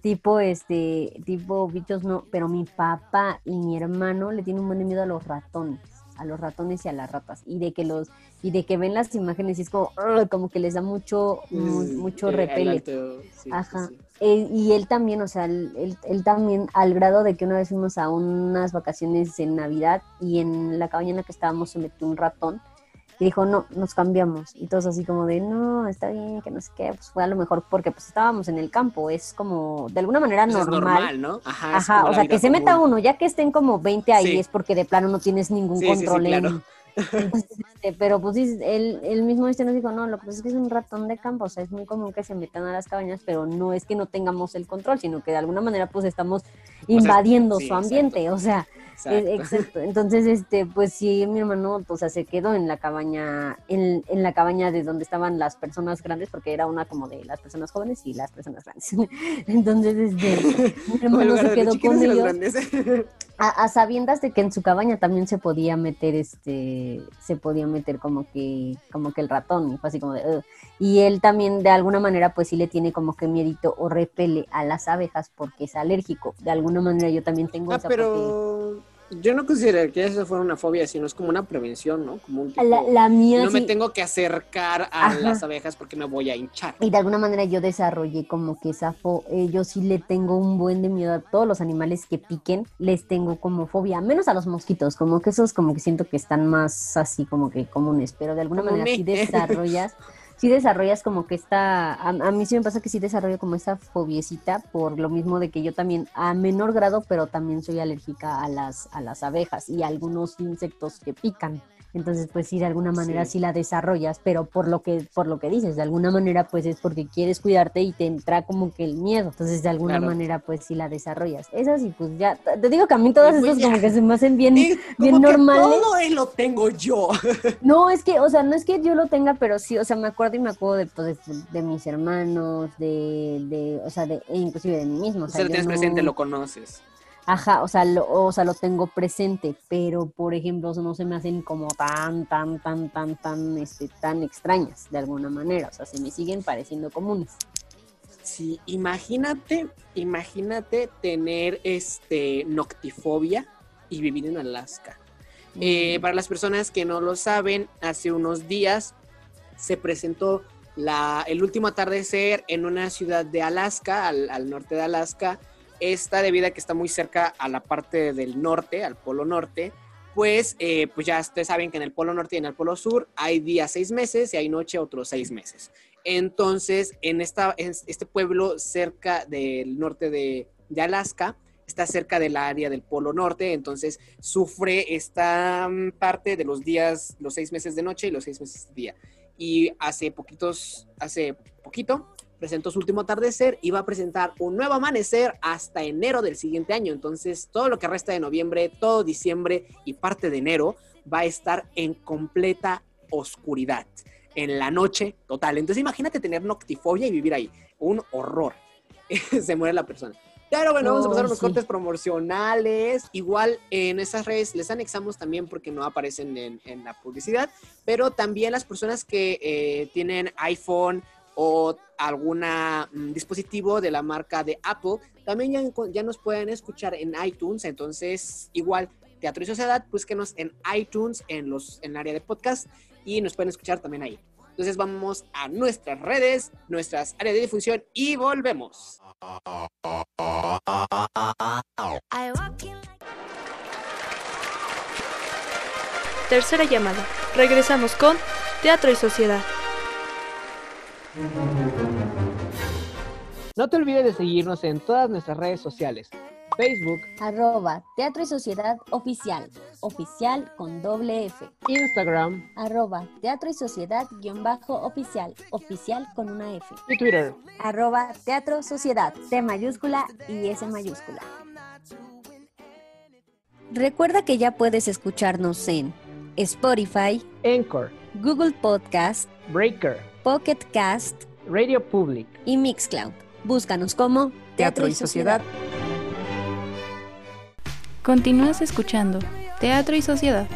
tipo este tipo bichos no pero mi papá y mi hermano le tienen un buen miedo a los ratones a los ratones y a las ratas y de que los y de que ven las imágenes y es como como que les da mucho mucho repele. ajá. eh, y él también o sea él, él, también al grado de que una vez fuimos a unas vacaciones en navidad y en la cabaña en la que estábamos se metió un ratón y dijo, no, nos cambiamos. Y todos así como de, no, está bien, que no sé qué. Pues fue a lo mejor porque pues estábamos en el campo. Es como, de alguna manera pues normal. normal. ¿no? Ajá, Ajá o sea, que se meta uno, ya que estén como 20 ahí, es porque de plano no tienes ningún control en, <laughs> este, pero pues él, él mismo dice, nos dijo, no, lo que pasa es que es un ratón de campo, o sea, es muy común que se metan a las cabañas, pero no es que no tengamos el control, sino que de alguna manera pues estamos invadiendo su ambiente, o sea, Exacto. Entonces, este, pues sí, mi hermano, o sea, se quedó en la cabaña, en, en, la cabaña de donde estaban las personas grandes, porque era una como de las personas jóvenes y las personas grandes. <laughs> Entonces, este, mi <laughs> hermano se quedó con ellos. A, sabiendas de que en su cabaña también se podía meter, este, se podía meter como que, como que el ratón, y fue así como de, y él también de alguna manera, pues sí le tiene como que miedito o repele a las abejas porque es alérgico. De alguna manera yo también tengo ah, esa pero yo no considero que eso fuera una fobia, sino es como una prevención, ¿no? Como un tipo, la, mía no me tengo que acercar a las abejas porque me voy a hinchar. Y de alguna manera yo desarrollé como que esa fobia, eh, yo sí le tengo un buen de miedo a todos los animales que piquen, les tengo como fobia, menos a los mosquitos, como que esos como que siento que están más así como que comunes, pero de alguna manera sí <laughs> desarrollas sí desarrollas como que esta, a, mí sí me pasa que sí desarrollo como esa fobiecita por lo mismo de que yo también, a menor grado, pero también soy alérgica a las, a las abejas y a algunos insectos que pican. Entonces, pues sí, de alguna manera sí. la desarrollas, pero por lo que por lo que dices, de alguna manera pues es porque quieres cuidarte y te entra como que el miedo. Entonces, de alguna manera pues sí la desarrollas. Es así, pues ya te digo que a mí todas pues, como que se me hacen bien bien normales. todo él lo tengo yo. <laughs> No, es que, o sea, no es que yo lo tenga, pero sí, o sea, me acuerdo y me acuerdo de, pues, de, mis hermanos, de, de, o sea, de, e inclusive de mí mismo. O sea, lo tienes presente, lo conoces. Ajá, o sea, lo, o sea, lo tengo presente, pero por ejemplo, no se me hacen como tan, tan, tan, tan, tan, este, tan extrañas de alguna manera, o sea, se me siguen pareciendo comunes. Sí, imagínate, imagínate tener este noctifobia y vivir en Alaska. Eh, para las personas que no lo saben, hace unos días se presentó la, el último atardecer en una ciudad de Alaska, al, al norte de Alaska, esta debido a que está muy cerca a la parte del norte, al polo norte, pues, eh, pues ya ustedes saben que en el Polo Norte y en el Polo Sur hay días seis meses y hay noche otros seis meses. Entonces, en, esta, este pueblo cerca del norte de, de Alaska, está cerca del área del Polo Norte, entonces sufre esta mm, parte de los días, los seis meses de noche y los seis meses de día. Y hace poquitos, hace poquito, presentó su último atardecer y va a presentar un nuevo amanecer hasta enero del siguiente año. Entonces, todo lo que resta de noviembre, todo diciembre y parte de enero va a estar en completa oscuridad, en la noche total. Entonces, imagínate tener noctifobia y vivir ahí. Un horror. <laughs> Se muere la persona. Pero bueno, vamos a pasar a los cortes promocionales. Igual en esas redes les anexamos también porque no aparecen en, la publicidad. Pero también las personas que eh, tienen iPhone, o algún mm, dispositivo de la marca de Apple, también ya, ya, nos pueden escuchar en iTunes. Entonces, igual, Teatro y Sociedad, búsquenos en iTunes, en, los, en el área de podcast, y nos pueden escuchar también ahí. Entonces, vamos a nuestras redes, nuestras áreas de difusión y volvemos. Tercera llamada. Regresamos con Teatro y Sociedad. No te olvides de seguirnos en todas nuestras redes sociales. Facebook, arroba Teatro y Sociedad Oficial, oficial con doble F. Instagram, arroba Teatro y Sociedad guion bajo oficial, oficial con una F. Y Twitter, arroba Teatro Sociedad, T mayúscula y S mayúscula. Recuerda que ya puedes escucharnos en Spotify, Anchor, Google Podcast, Breaker, Pocket Cast, Radio Public y Mixcloud. Búscanos como Teatro, y Sociedad. Continúas escuchando Teatro y Sociedad.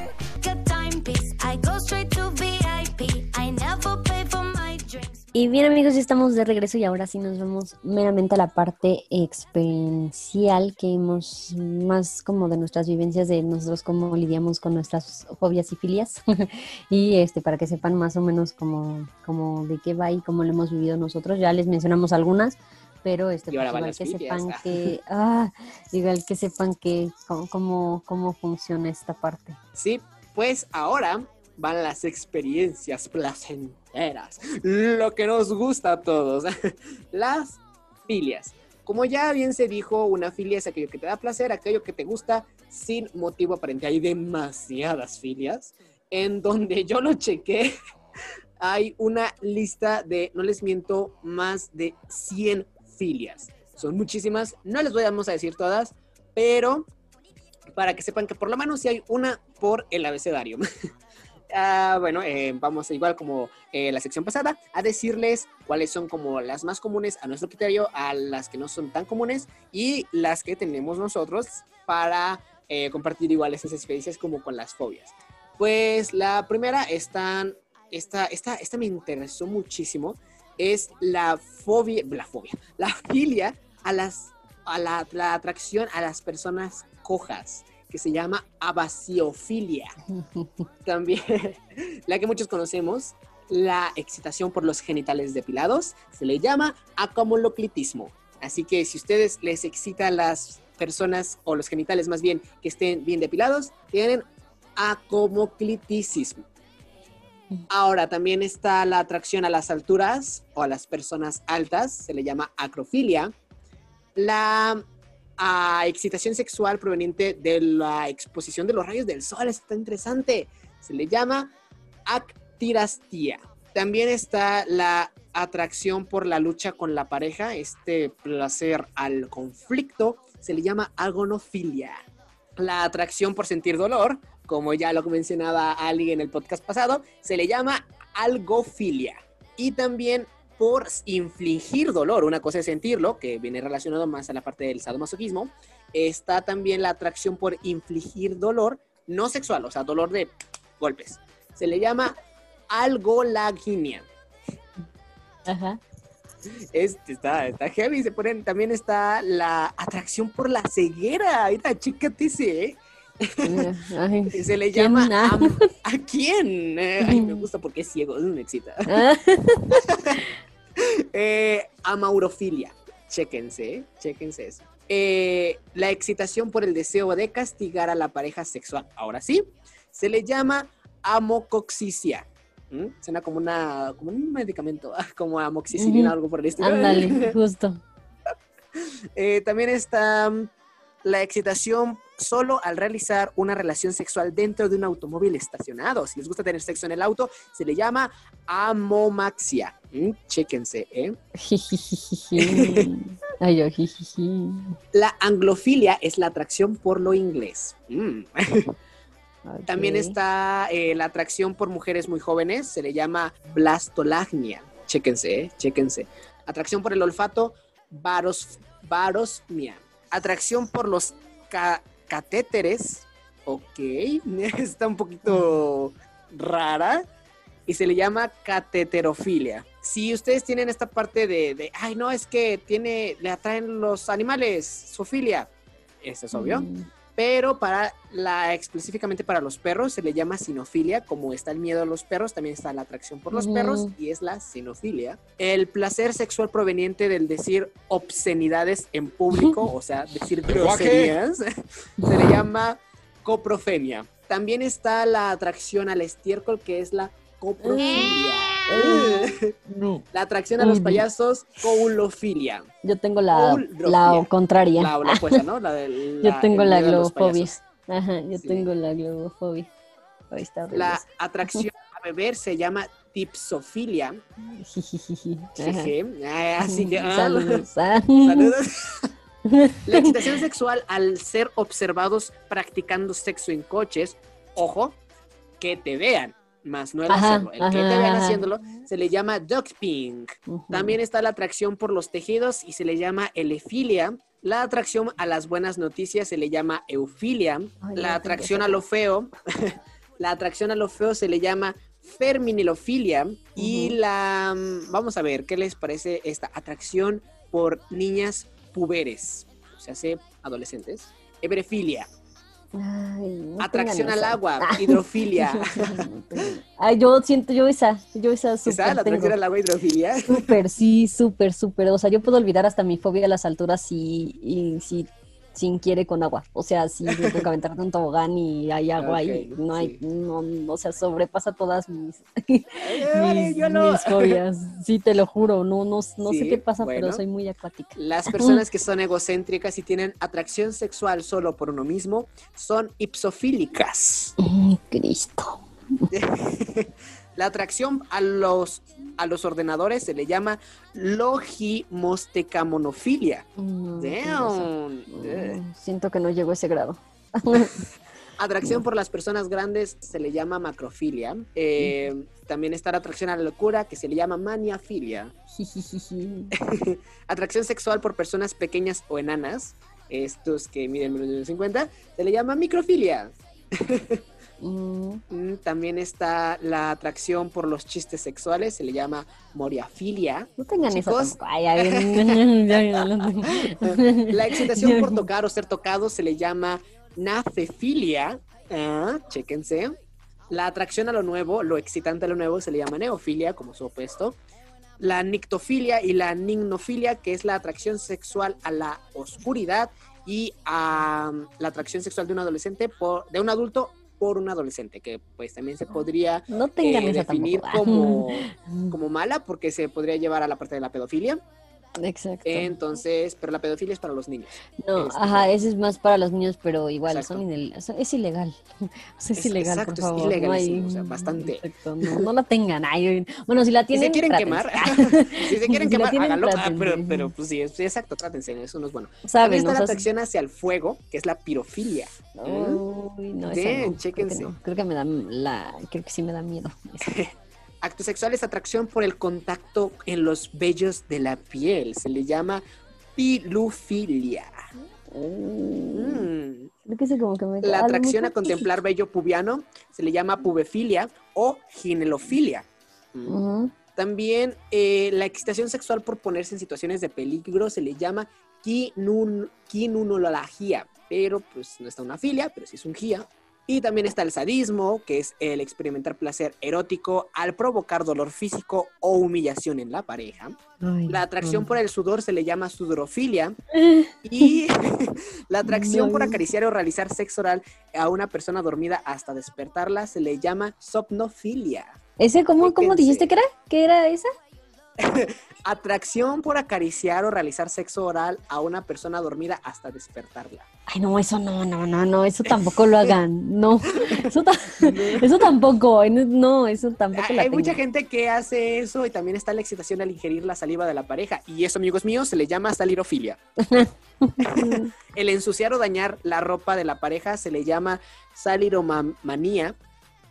Y bien amigos, ya estamos de regreso y ahora sí nos vamos meramente a la parte experiencial que hemos más como de nuestras vivencias de nosotros cómo lidiamos con nuestras fobias y filias <laughs> y este para que sepan más o menos como, como de qué va y cómo lo hemos vivido nosotros. Ya les mencionamos algunas, pero este pues, igual que sepan que <laughs> ah, igual que sepan que cómo, cómo funciona esta parte. Sí, pues ahora van las experiencias placenteras, lo que nos gusta a todos, <laughs> las filias. Como ya bien se dijo, una filia es aquello que te da placer, aquello que te gusta sin motivo aparente. Hay demasiadas filias en donde yo lo chequé. <laughs> Hay una lista de, no les miento, más de 100 filias. Son muchísimas, no les vamos a decir todas, pero para que sepan que por lo menos si hay una por el abecedario. <laughs> Ah, bueno, eh, vamos igual como eh, la sección pasada a decirles cuáles son como las más comunes a nuestro criterio, a las que no son tan comunes y las que tenemos nosotros para eh, compartir igual esas experiencias como con las fobias. Pues la primera están, esta, esta, esta me interesó muchísimo, es la fobia, la fobia, la filia a las, a la, la atracción a las personas cojas que se llama abasiofilia. <laughs> También <laughs> la que muchos conocemos, la excitación por los genitales depilados, se le llama acomoloclitismo. Así que si ustedes les excitan las personas o los genitales más bien que estén bien depilados, tienen acomocliticismo. Ahora también está la atracción a las alturas o a las personas altas, se le llama acrofilia. La a excitación sexual proveniente de la exposición de los rayos del sol. Está interesante. Se le llama actirastía. También está la atracción por la lucha con la pareja, este placer al conflicto, se le llama agonofilia. La atracción por sentir dolor, como ya lo mencionaba Ali en el podcast pasado, se le llama algofilia. Y también por infligir dolor. Una cosa es sentirlo, que viene relacionado más a la parte del sadomasoquismo. Está también la atracción por infligir dolor no sexual, o sea, dolor de golpes. Se le llama algolaginia. Ajá. Este está, está heavy. Se ponen, también está la atracción por la ceguera. Mira, chécate ese, ¿eh? <laughs> se le llama a, quién ay me <laughs> gusta porque es ciego me excita ah. <laughs> <laughs> eh, amaurofilia chéquense chéquense eso eh, la excitación por el deseo de castigar a la pareja sexual. Ahora sí, se le llama amocoxicia. ¿Mm? Suena como, una, como un medicamento, <laughs> como amoxicilina, algo por el estilo. Ándale, <laughs> justo. Eh, también está mm, la excitación solo al realizar una relación sexual dentro de un automóvil estacionado. Si les gusta tener sexo en el auto, se le llama amomaxia. Mm, chéquense, ¿eh? la anglofilia es la atracción por lo inglés. Mm. También está eh, la atracción por mujeres muy jóvenes, se le llama blastolagnia. Chéquense, ¿eh? Chéquense. Atracción por el olfato, varos, varosmia. Atracción por los catéteres, ok, <laughs> está un poquito rara y se le llama cateterofilia. Si ustedes tienen esta parte de, ay, no, es que tiene, le atraen los animales, sofilia, eso es obvio. Mm. Pero para la, específicamente para los perros se le llama sinofilia, como está el miedo a los perros, también está la atracción por los perros y es la sinofilia. El placer sexual proveniente del decir obscenidades en público, <laughs> o sea, decir groserías, <laughs> se le llama coprofenia. También está la atracción al estiércol, que es la coprofilia. La atracción a los payasos, coulofilia. Yo tengo la, la contraria. La, opuesta, ¿no? <laughs> yo tengo la globofobia. Ajá, yo tengo la globofobia. la atracción a beber se llama tipsofilia. <laughs> Así que, ah. Saludos. Saludos. <laughs> La excitación sexual al ser observados practicando sexo en coches, ojo, que te vean más no el hacerlo. El que te vean haciéndolo se le llama duckping. También está la atracción por los tejidos y se le llama elefilia. La atracción a las buenas noticias se le llama eufilia. la atracción a lo feo, <laughs> la atracción a lo feo se le llama ferminilofilia. Y la, vamos a ver, ¿qué les parece esta atracción por niñas puberes? O sea, hace adolescentes. Hebrefilia. Atracción al agua, hidrofilia. <laughs> Ay, yo siento, yo esa, yo esa super ¿Esa, la atracción al agua, hidrofilia? Súper, sí, súper, súper. O sea, yo puedo olvidar hasta mi fobia a las alturas y, y si sin quiere con agua. O sea, si <laughs> tengo que aventar un tobogán y hay agua ahí, no hay, no, o sea, sobrepasa todas mis, <laughs> mis, fobias. Sí, te lo juro, no, no, no sé qué pasa, pero soy muy acuática. Las <clears throat> personas que son egocéntricas y tienen atracción sexual solo por uno mismo son ipsofílicas. Cristo. <laughs> La atracción a los, a los ordenadores se le llama logimostecamonofilia. Mm, siento que no llego a ese grado. <laughs> Atracción por las personas grandes se le llama macrofilia. Eh, también está la atracción a la locura que se le llama maniafilia. <laughs> <laughs> atracción sexual por personas pequeñas o enanas, estos que miden menos de 50, se le llama microfilia. Mm, también está la atracción por los chistes sexuales, se le llama moriafilia. No tengan Chicos. <laughs> <laughs> la excitación por tocar o ser tocado se le llama nafefilia. Ah, chéquense. La atracción a lo nuevo, lo excitante a lo nuevo, se le llama neofilia, como su opuesto. La nictofilia y la nignofilia, que es la atracción sexual a la oscuridad y a la atracción sexual de un adolescente, por, de un adulto por un adolescente, que pues también se podría no eh, definir como, <laughs> como mala porque se podría llevar a la parte de la pedofilia. Exacto. Entonces, pero la pedofilia es para los niños. No, este, ajá, ese es más para los niños, pero igual son es ilegal. <laughs> es, ilegal, exacto, por favor. Es ilegal, o sea, bastante. no, la tengan. Ay, bueno, si la tienen, <laughs> si se quieren quemar, si se quieren quemar, háganlo. Ah, pero, pero, pues sí, exacto, trátense, eso no es bueno. También está la atracción hacia el fuego, que es la pirofilia. Uy, no, Bien, chéquense. Creo que, creo que me da la, creo que sí me da miedo. <laughs> Acto sexual es atracción por el contacto en los vellos de la piel. Se le llama pilufilia. Mm. la atracción a contemplar vello pubiano se le llama pubefilia o ginelofilia. Mm. También eh, la excitación sexual por ponerse en situaciones de peligro se le llama quinun, quinunología, pero pues no está una filia, pero sí es un gia. Y también está el sadismo, que es el experimentar placer erótico al provocar dolor físico o humillación en la pareja. la atracción por el sudor se le llama sudorofilia. <laughs> y <laughs> la atracción por acariciar o realizar sexo oral a una persona dormida hasta despertarla se le llama sopnofilia. ¿Ese cómo, cómo dijiste que era? ¿Qué era esa? <laughs> Atracción por acariciar o realizar sexo oral a una persona dormida hasta despertarla. Ay, no, eso no, no, no, no, eso tampoco lo hagan. <laughs> No, eso, eso tampoco, no, eso tampoco. Hay, mucha gente que hace eso y también está la excitación al ingerir la saliva de la pareja. Y eso, amigos míos, se le llama salirofilia. <laughs> El ensuciar o dañar la ropa de la pareja se le llama saliromanía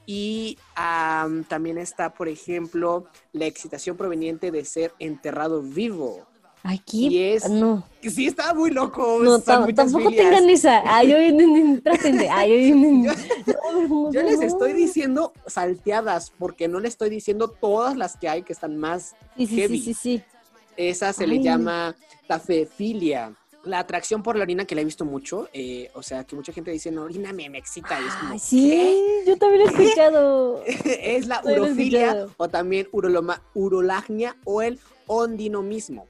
y también está, por ejemplo, la excitación proveniente de ser enterrado vivo. Aquí y es, no. Sí, está muy loco. No, tampoco tengan esa. Ay, <laughs> yo, yo les estoy diciendo salteadas, porque no les estoy diciendo todas las que hay que están más sí, sí, Sí, sí, sí. Esa se le llama tafefilia la atracción por la orina que la he visto mucho, eh, o sea, que mucha gente dice, no, orina me, excita. Y es como, sí, yo también he escuchado. <laughs> es la urofilia o también uroloma, urolagnia o el ondinomismo.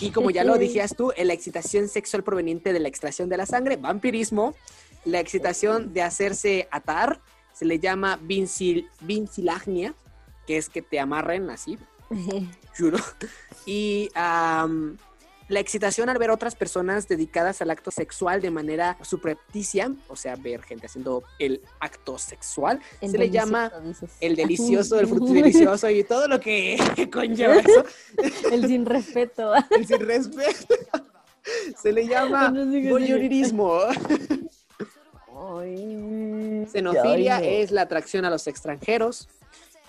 y como ya lo dijiste tú, la excitación sexual proveniente de la extracción de la sangre, vampirismo, la excitación de hacerse atar, se le llama vincil, vincilagnia, que es que te amarren así, juro. Y la excitación al ver otras personas dedicadas al acto sexual de manera suprepticia, o sea, ver gente haciendo el acto sexual, se le llama el delicioso, el fruto <laughs> delicioso y todo lo que <laughs> conlleva <laughs> eso. El sin respeto. El sin respeto. Se le llama voyeurismo. Xenofilia es la atracción a los extranjeros.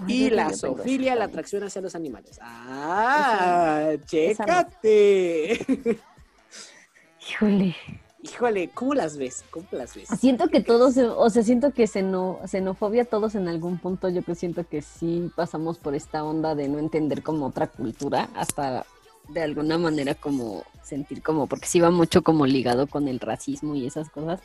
Y la zoofilia, la atracción hacia los animales. ¡Ah! ¡Chécate! <laughs> Híjole. Híjole, ¿cómo las ves? ¿Cómo las ves? Siento que todos, o sea, siento que xenofobia todos en algún punto, yo que siento que sí pasamos por esta onda de no entender como otra cultura, hasta de alguna manera como sentir como, porque sí va mucho como ligado con el racismo y esas cosas.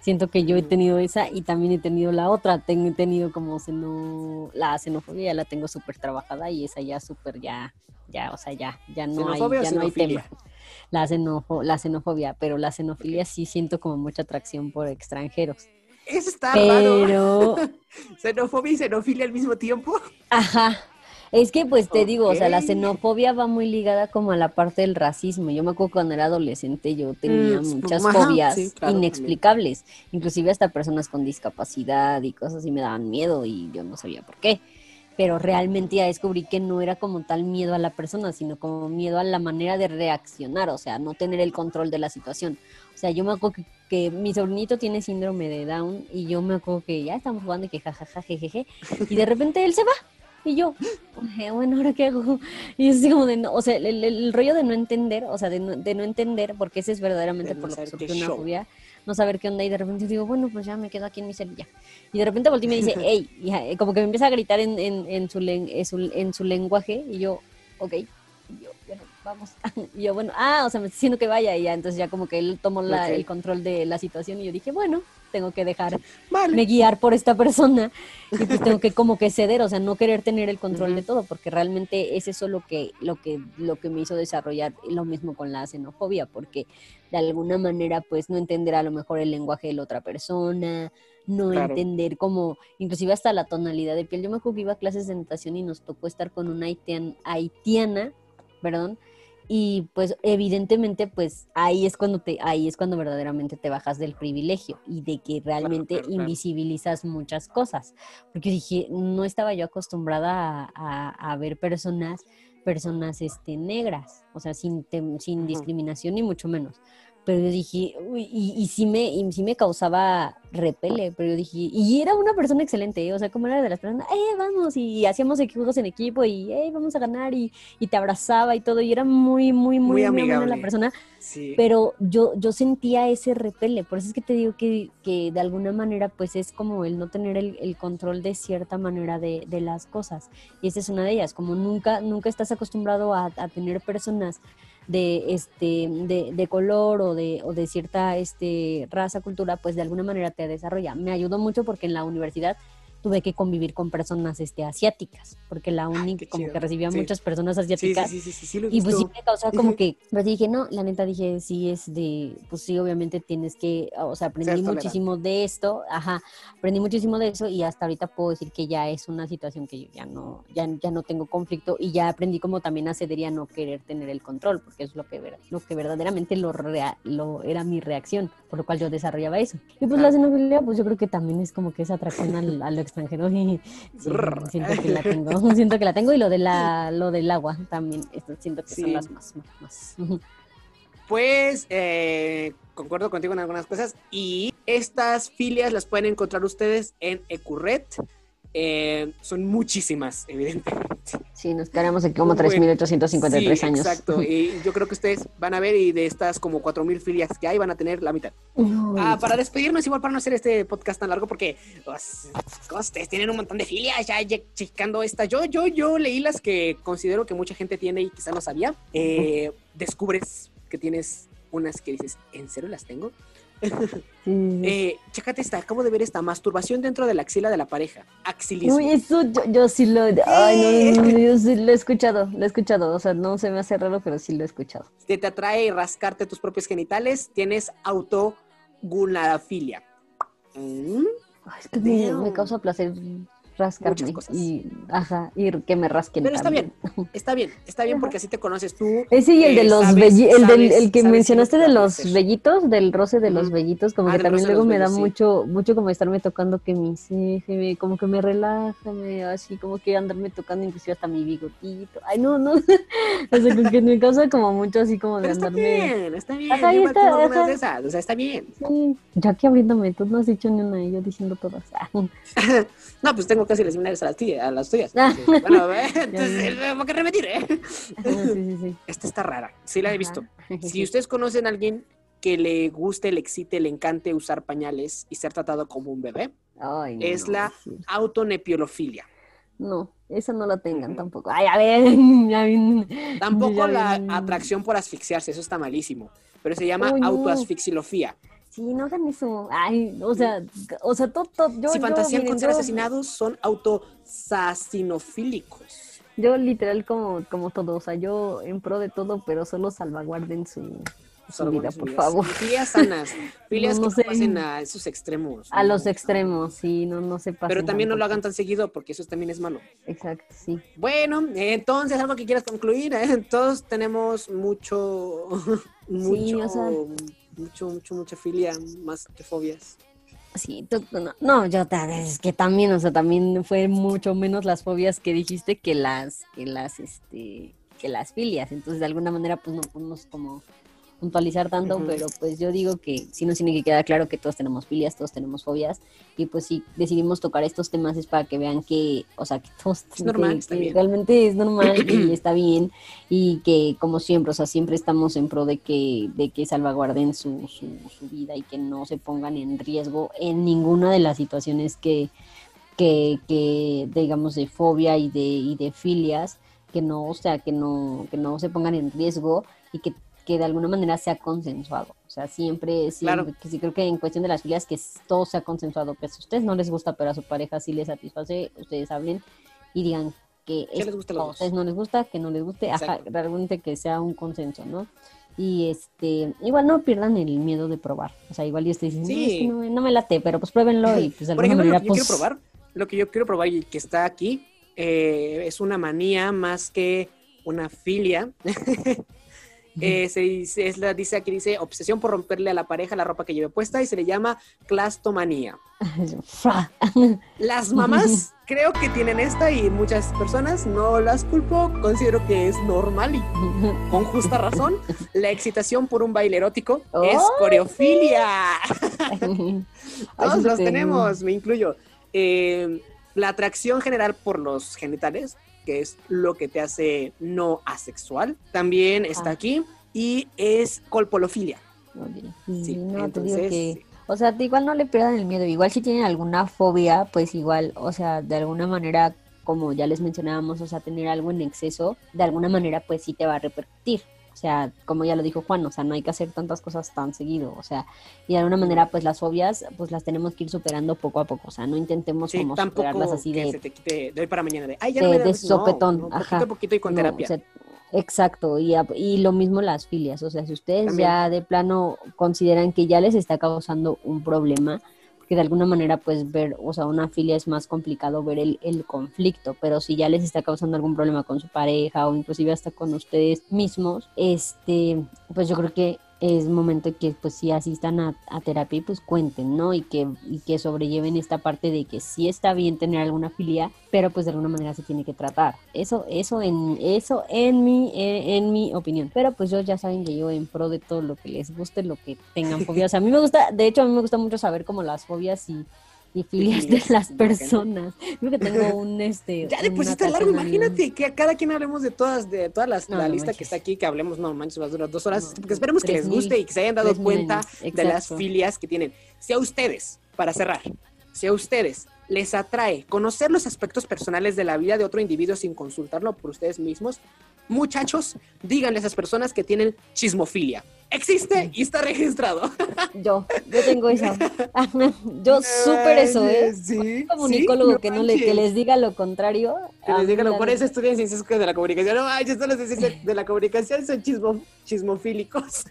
Siento que yo he tenido esa y también he tenido la otra. Tengo, he tenido como seno, la xenofobia, la tengo súper trabajada y esa ya súper ya, ya, o sea, ya, ya no hay, ya no hay tema. La, xenofo, la xenofobia, pero la xenofilia sí siento como mucha atracción por extranjeros. Eso está pero... raro. <laughs> ¿Xenofobia y xenofilia al mismo tiempo? Ajá, es que pues te digo, o sea, la xenofobia va muy ligada como a la parte del racismo. Yo me acuerdo cuando era adolescente yo tenía mm, muchas fobias inexplicables, inclusive hasta personas con discapacidad y cosas así me daban miedo y yo no sabía por qué. Pero realmente ya descubrí que no era como tal miedo a la persona, sino como miedo a la manera de reaccionar, o sea, no tener el control de la situación. O sea, yo me acuerdo que, mi sobrinito tiene síndrome de Down y yo me acuerdo que ya estamos jugando y que jajaja, jejeje, y de repente él se va y yo, bueno, ¿ahora qué hago? Y es así como de, no, o sea, el, rollo de no entender, o sea, de no, de no entender, porque ese es verdaderamente por lo que una fobia, no saber qué onda, y de repente digo, bueno, pues ya me quedo aquí en mi celilla. Y de repente volteé y me dice, <laughs> hey, y como que me empieza a gritar en, en, en, su, en, su, en su lenguaje, y yo, ok, y yo, bueno, vamos. <laughs> Y yo, bueno, ah, o sea, me está diciendo que vaya, y ya, entonces ya como que él tomó la, el control de la situación, y yo dije, bueno, tengo que dejar me guiar por esta persona y pues tengo que <laughs> como que ceder, o sea, no querer tener el control de todo, porque realmente es eso lo que, lo que, lo que me hizo desarrollar lo mismo con la xenofobia, porque de alguna manera pues no entender a lo mejor el lenguaje de la otra persona, no entender como, inclusive hasta la tonalidad de piel. Yo me acuerdo que iba a clases de natación y nos tocó estar con una haitiana, perdón, y pues evidentemente pues ahí es cuando te ahí es cuando verdaderamente te bajas del privilegio y de que realmente invisibilizas muchas cosas. Porque dije no estaba yo acostumbrada a, ver personas personas este negras o sea sin sin discriminación ni mucho menos pero yo dije, uy, y, y, sí me, y sí me causaba repele, pero yo dije, y era una persona excelente, ¿eh? o sea, como era de las personas, eh, vamos, y hacíamos juegos en equipo, y, eh, vamos a ganar, y, y, te abrazaba y todo, y era muy, muy, muy, muy amigable la persona, sí. pero yo, yo sentía ese repele, por eso es que te digo que, que de alguna manera, pues es como el no tener el, el control de cierta manera de, de, las cosas, y esa es una de ellas, como nunca, nunca estás acostumbrado a, a tener personas de este de, de, color o de, o de cierta este raza cultura pues de alguna manera te desarrolla. Me ayudó mucho porque en la universidad tuve que convivir con personas este, asiáticas, porque la única como que recibía muchas personas asiáticas. Sí, sí, sí, sí, lo y pues sí me causaba como que, pues dije, no, la neta dije, sí es de, pues sí, obviamente tienes que, o sea, aprendí muchísimo de esto, ajá, aprendí muchísimo de eso y hasta ahorita puedo decir que ya es una situación que yo ya no, ya, ya no tengo conflicto y ya aprendí como también a ceder y a no querer tener el control, porque es lo que, lo que verdaderamente lo, lo era mi reacción, por lo cual yo desarrollaba eso. Y pues la xenofilia, pues yo creo que también es como que esa atracción al, al extranjero y siento que la tengo, <laughs> siento que la tengo y lo de la lo del agua también, siento que son las más, más, Pues eh, concuerdo contigo en algunas cosas y estas filias las pueden encontrar ustedes en Ecurret eh, son muchísimas, evidentemente. Sí, nos quedamos aquí como 3.853 años. Exacto, y yo creo que ustedes van a ver y de estas como 4.000 filias que hay van a tener la mitad. ah, para despedirnos, igual para no hacer este podcast tan largo, porque pues, ustedes tienen un montón de filias, ya, checando esta. Yo, yo, yo leí las que considero que mucha gente tiene y quizá no sabía. Eh, descubres que tienes unas que dices, ¿en serio las tengo? Eh, chécate esta, acabo de ver esta masturbación dentro de la axila de la pareja. Axilismo. Uy, eso yo, sí lo. Ay, no, yo sí lo he escuchado, lo he escuchado. O sea, no se me hace raro, pero sí lo he escuchado. Si te atrae rascarte tus propios genitales, tienes autogunarafilia. ¿Mm? es que me, causa placer rascarme y ajá, y que me rasquen. Pero está bien, está bien, está bien porque así te conoces tú. Ese y el de los el, del, el que mencionaste de los vellitos, del roce de los vellitos, como ah, que también luego me da mucho, mucho como estarme tocando que mi sí, como que me relaja, me, así como que andarme tocando inclusive hasta mi bigotito. Ay, no, no. <laughs> o sea, como que me causa como mucho así como de Pero andarme. Está bien, está bien. Ajá, está, ajá. De esas, o sea, está bien. Sí, ya aquí abriéndome, tú no has dicho ni una, yo diciendo todas. <laughs> <laughs> no, pues tengo casi las similares a las, tuyas, a las tuyas. bueno, <laughs> entonces, tengo que repetir, ¿eh? Sí, sí, sí. <laughs> Esta está rara, sí la he visto. Si ustedes conocen a alguien que le guste, le excite, le encante usar pañales y ser tratado como un bebé, es la autonepiolofilia. No, esa no la tengan tampoco. Ay, a ver. <laughs> Tampoco la atracción por asfixiarse, eso está malísimo. Pero se llama autoasfixilofía. Sí, no hagan eso. Ay, o sea, o sea, todo, todo yo, Si fantasían con ser asesinados, son autosasinofílicos. Yo literal como, como todo, o sea, yo en pro de todo, pero solo salvaguarden su, su vida, por favor. Filias sanas, <laughs> filias que pasen a esos extremos. A los extremos, sí, no, no se pasen. Pero también no lo hagan tan seguido porque eso también es malo. Exacto, sí. Bueno, entonces, algo que quieras concluir, ¿eh? <laughs> todos tenemos mucho, <laughs> mucho mucho, mucho, mucha filia, más que fobias. Sí, no, no, yo es que también, o sea, también fue mucho menos las fobias que dijiste que las, que las, este, que las filias. Entonces, de alguna manera, pues no podemos como puntualizar tanto, pero pues yo digo que sí nos tiene que quedar claro que todos tenemos filias, todos tenemos fobias, y pues si decidimos tocar estos temas es para que vean que, o sea, que todos es <laughs> normal, realmente es normal y <clears throat> está bien, y que como siempre, o sea, siempre estamos en pro de que, de que salvaguarden su, su, su vida y que no se pongan en riesgo en ninguna de las situaciones que, que, que digamos, de fobia y de, y de filias, que no, o sea, que no, que no se pongan en riesgo y que que de alguna manera sea consensuado. O sea, siempre, siempre que sí creo que en cuestión de las filias que todo sea consensuado, que si a ustedes no les gusta, pero a su pareja sí les satisface, ustedes hablen y digan que es, a ustedes no les gusta, que no les guste, realmente que sea un consenso, ¿no? Y este, igual no pierdan el miedo de probar. O sea, igual y ustedes dicen, no, no, me late, pero pues pruébenlo y pues de Por ejemplo, manera, lo que yo quiero pues probar, lo que yo quiero probar y que está aquí, eh, es una manía más que una filia. <laughs> Eh, se dice, es la, dice aquí, dice obsesión por romperle a la pareja la ropa que lleve puesta y se le llama clastomanía. <laughs> Las mamás <laughs> creo que tienen esta y muchas personas no las culpo, considero que es normal y <laughs> con justa razón. La excitación por un baile erótico es coreofilia. Todos los tenemos, me incluyo. Eh, la atracción general por los genitales que es lo que te hace no asexual, también está aquí, y es colpolofilia. Sí, no, te digo que, o sea, igual no le pierdan el miedo, igual si tienen alguna fobia, pues igual, o sea, de alguna manera, como ya les mencionábamos, o sea, tener algo en exceso, de alguna manera, pues sí te va a repercutir O sea, como ya lo dijo Juan, o sea, no hay que hacer tantas cosas tan seguido, o sea, y de alguna manera, pues las fobias, pues las tenemos que ir superando poco a poco, o sea, no intentemos como superarlas así de... se te quite de hoy para mañana, de, Ay, ya de, de sopetón, ajá. Poquito a poquito y con terapia. exacto, y, y lo mismo las filias, o sea, si ustedes ya de plano consideran que ya les está causando un problema, que de alguna manera pues ver, o sea, una filia es más complicado ver el, el, conflicto, pero si ya les está causando algún problema con su pareja o inclusive hasta con ustedes mismos, este, pues yo creo que es momento que pues si asistan a, terapia pues cuenten, ¿no? Y que, y que sobrelleven esta parte de que sí está bien tener alguna filia, pero pues de alguna manera se tiene que tratar. Eso, eso en, eso en mi, en, mi opinión. Pero pues yo ya saben que yo en pro de todo lo que les guste, lo que tengan fobias. a mí me gusta, de hecho a mí me gusta mucho saber como las fobias y y filias de las personas. Creo que tengo <laughs> un este. Ya después está largo, imagínate que a cada quien hablemos de todas, de todas las, la lista que está aquí, que hablemos, no manches, va a durar dos horas, porque esperemos que les guste y que se hayan dado cuenta de las filias que tienen. Si a ustedes, para cerrar, si a ustedes les atrae conocer los aspectos personales de la vida de otro individuo sin consultarlo por ustedes mismos, muchachos, díganle a esas personas que tienen chismofilia. Existe y está registrado. <laughs> Yo, yo tengo eso. <laughs> Yo súper eso, ¿eh? Sí, comunicólogo que no le, que les diga lo contrario. Que les diga lo por eso estudian ciencias de la comunicación. No, ay, esto los de la comunicación son chismo, chismofílicos.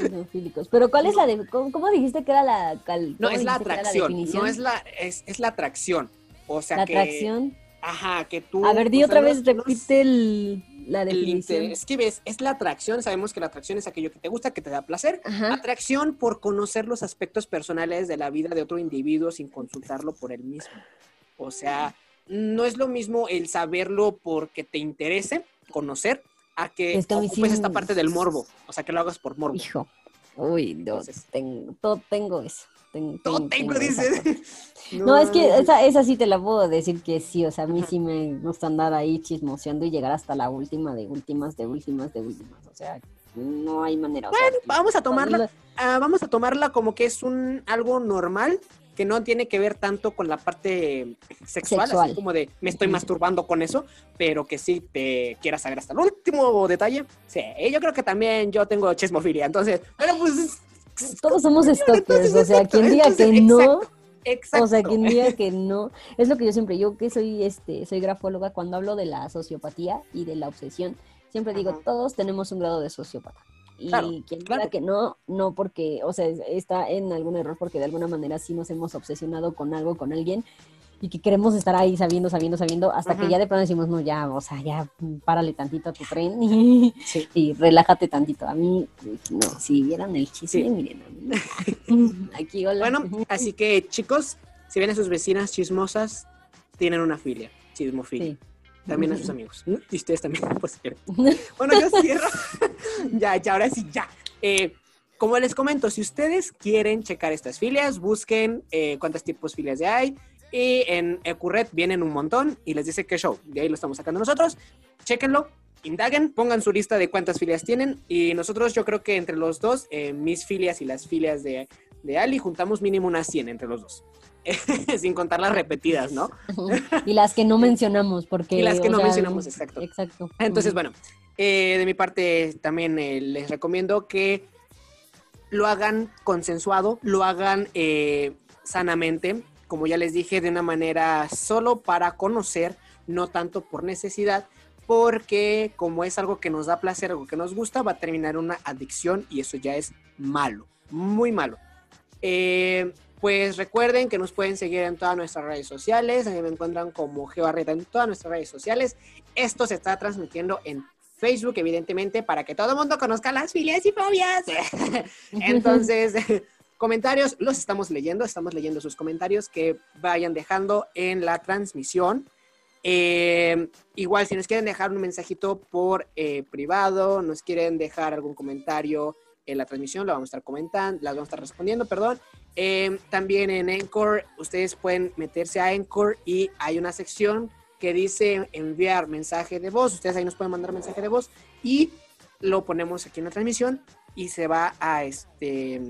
Chismofílicos. Pero ¿cuál es la de cómo, dijiste que era la No, es la atracción, no es la es, es la atracción. O sea la que atracción. Ajá, que tú A ver, di otra vez, repite el la definición. es que ves, es la atracción, sabemos que la atracción es aquello que te gusta, que te da placer. Atracción por conocer los aspectos personales de la vida de otro individuo sin consultarlo por él mismo. O sea, no es lo mismo el saberlo porque te interese, conocer, a que ocupes esta parte del morbo. O sea, que lo hagas por morbo. Hijo. Uy, no, tengo, todo tengo eso. Tengo, dices. <laughs> No, es que esa, esa sí te la puedo decir que sí, o sea, a mí sí me gusta andar ahí chismoseando y llegar hasta la última de últimas, de últimas, de últimas, o sea, no hay manera. Bueno, vamos a tomarla, ah, vamos a tomarla como que es un algo normal, que no tiene que ver tanto con la parte sexual, así como de me estoy masturbando con eso, pero que sí te quieras saber hasta el último detalle. Sí, yo creo que también yo tengo chismofilia, entonces, bueno, pues todos somos stalkers, o sea, quien diga que no, o sea, quien diga que no, es lo que yo siempre, yo que soy este, soy grafóloga, cuando hablo de la sociopatía y de la obsesión, siempre digo, todos tenemos un grado de sociópata. Y quien diga que no, no porque, o sea, está en algún error porque de alguna manera sí nos hemos obsesionado con algo, con alguien, y que queremos estar ahí sabiendo, sabiendo, sabiendo, hasta que ya de pronto decimos, no, ya, o sea, ya párale tantito a tu tren y, y relájate tantito. A mí, no, si vieran el chisme, miren, <laughs> aquí, hola. Bueno, así que chicos, si ven a sus vecinas chismosas, tienen una filia, chismofilia. También a sus <laughs> amigos. Y ustedes también, <laughs> pues Bueno, yo cierro. ya, ya, ahora sí, ya. Eh, como les comento, si ustedes quieren checar estas filias, busquen eh, cuántos tipos de filias hay, y en Ecurret vienen un montón y les dice qué show. De ahí lo estamos sacando nosotros. Chéquenlo, indaguen, pongan su lista de cuántas filias tienen. Y nosotros, yo creo que entre los dos, eh, mis filias y las filias de, de Ali, juntamos mínimo unas 100 entre los dos. <laughs> Sin contar las repetidas, ¿no? <laughs> y las que no mencionamos, porque. Y las que no mencionamos, exacto. Exacto. Entonces, bueno, eh, de mi parte también eh, les recomiendo que lo hagan consensuado, lo hagan sanamente como ya les dije, de una manera solo para conocer, no tanto por necesidad, porque como es algo que nos da placer, algo que nos gusta, va a terminar una adicción y eso ya es malo, muy malo. Eh, pues recuerden que nos pueden seguir en todas nuestras redes sociales, a mí me encuentran como GeoArreta en todas nuestras redes sociales. Esto se está transmitiendo en Facebook, evidentemente, para que todo el mundo conozca las filias y fobias. <laughs> Entonces, Comentarios los estamos leyendo, estamos leyendo sus comentarios que vayan dejando en la transmisión. Eh, igual, si nos quieren dejar un mensajito por eh, privado, nos quieren dejar algún comentario en la transmisión, lo vamos a estar comentando, las vamos a estar respondiendo, perdón. Eh, también en Encore, ustedes pueden meterse a Encore y hay una sección que dice enviar mensaje de voz. Ustedes ahí nos pueden mandar mensaje de voz y lo ponemos aquí en la transmisión y se va a este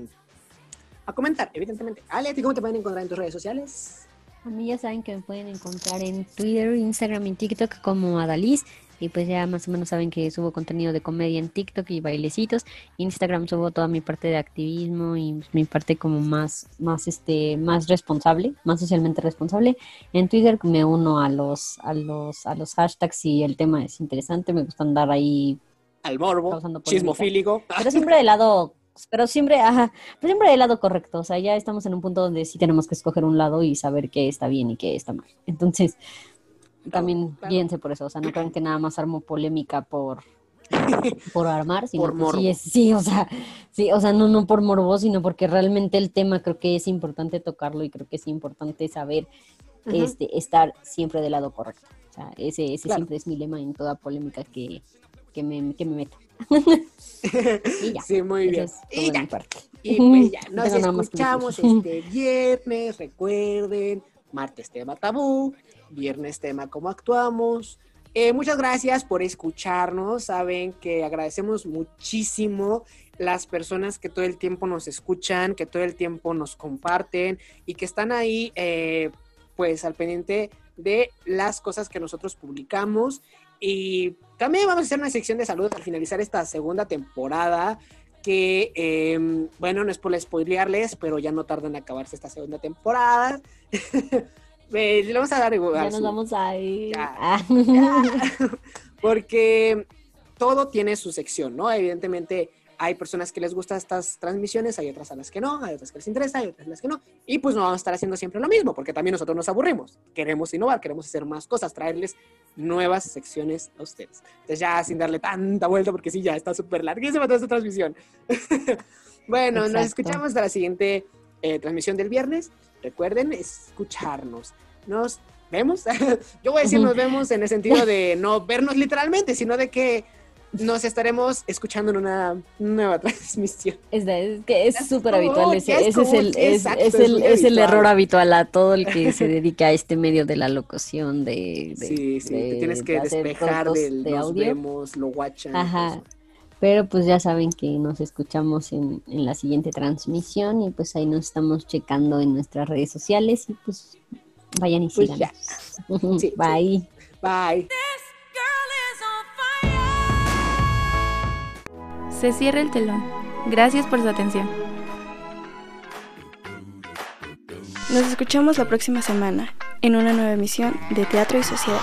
a comentar, evidentemente. Ale, ¿a ti cómo te pueden encontrar en tus redes sociales? A mí ya saben que me pueden encontrar en Twitter, Instagram y TikTok como Adaliz. Y pues ya más o menos saben que subo contenido de comedia en TikTok y bailecitos. Instagram subo toda mi parte de activismo y mi parte como más, más este, más responsable, más socialmente responsable. En Twitter me uno a los, a los, a los hashtags y el tema es interesante. Me gusta andar ahí al morbo, chismofílico. Pero siempre del lado pero siempre, ajá, pero siempre del lado correcto. O sea, ya estamos en un punto donde sí tenemos que escoger un lado y saber qué está bien y qué está mal. Entonces, también piense por eso. O sea, no crean que nada más armo polémica por, <laughs> por armar, sino por morbo. sí, sí, o sea, sí, o sea, no, no por morbo, sino porque realmente el tema creo que es importante tocarlo y creo que es importante saber este, estar siempre del lado correcto. O sea, ese, ese siempre es mi lema en toda polémica que, que, me, que me meto. Sí, muy bien. y ya. Y pues ya, <laughs> nos escuchamos este viernes, recuerden, martes tema tabú, viernes tema cómo actuamos. Eh, muchas gracias por escucharnos. Saben que agradecemos muchísimo las personas que todo el tiempo nos escuchan, que todo el tiempo nos comparten y que están ahí, eh, pues, al pendiente de las cosas que nosotros publicamos. Y también vamos a hacer una sección de salud al finalizar esta segunda temporada. Que, em, bueno, no es por spoilearles, pero ya no tardan en acabarse esta segunda temporada. <laughs> le vamos a dar igual. Ya nos vamos a ir. Ah. <laughs> Porque todo tiene su sección, ¿no? Evidentemente hay personas que les gustan estas transmisiones, hay otras a las que no, hay otras que les interesa, hay otras a las que no. Y pues no vamos a estar haciendo siempre lo mismo, porque también nosotros nos aburrimos. Queremos innovar, queremos hacer más cosas, traerles nuevas secciones a ustedes. Entonces ya sin darle tanta vuelta, porque sí, ya está súper larguísima toda esta transmisión. <laughs> bueno, nos escuchamos hasta la siguiente eh, transmisión del viernes. Recuerden escucharnos. Nos vemos. <laughs> Yo voy a decir nos <laughs> vemos en el sentido de no vernos literalmente, sino de que nos estaremos escuchando en una nueva <laughs> transmisión. Es, que es súper habitual, ese, es, el, es, el, error habitual a todo el que se <laughs> dedica a este medio de la locución, de... sí, sí, te tienes que despejar del de audio. vemos, lo watchan. Ajá. Pero pues ya saben que nos escuchamos en, en la siguiente transmisión y pues ahí nos estamos checando en nuestras redes sociales y pues vayan y pues sigan. <laughs> Bye. Bye. Se cierra el telón. Gracias por su atención. Nos escuchamos la próxima semana en una nueva emisión de Teatro y Sociedad.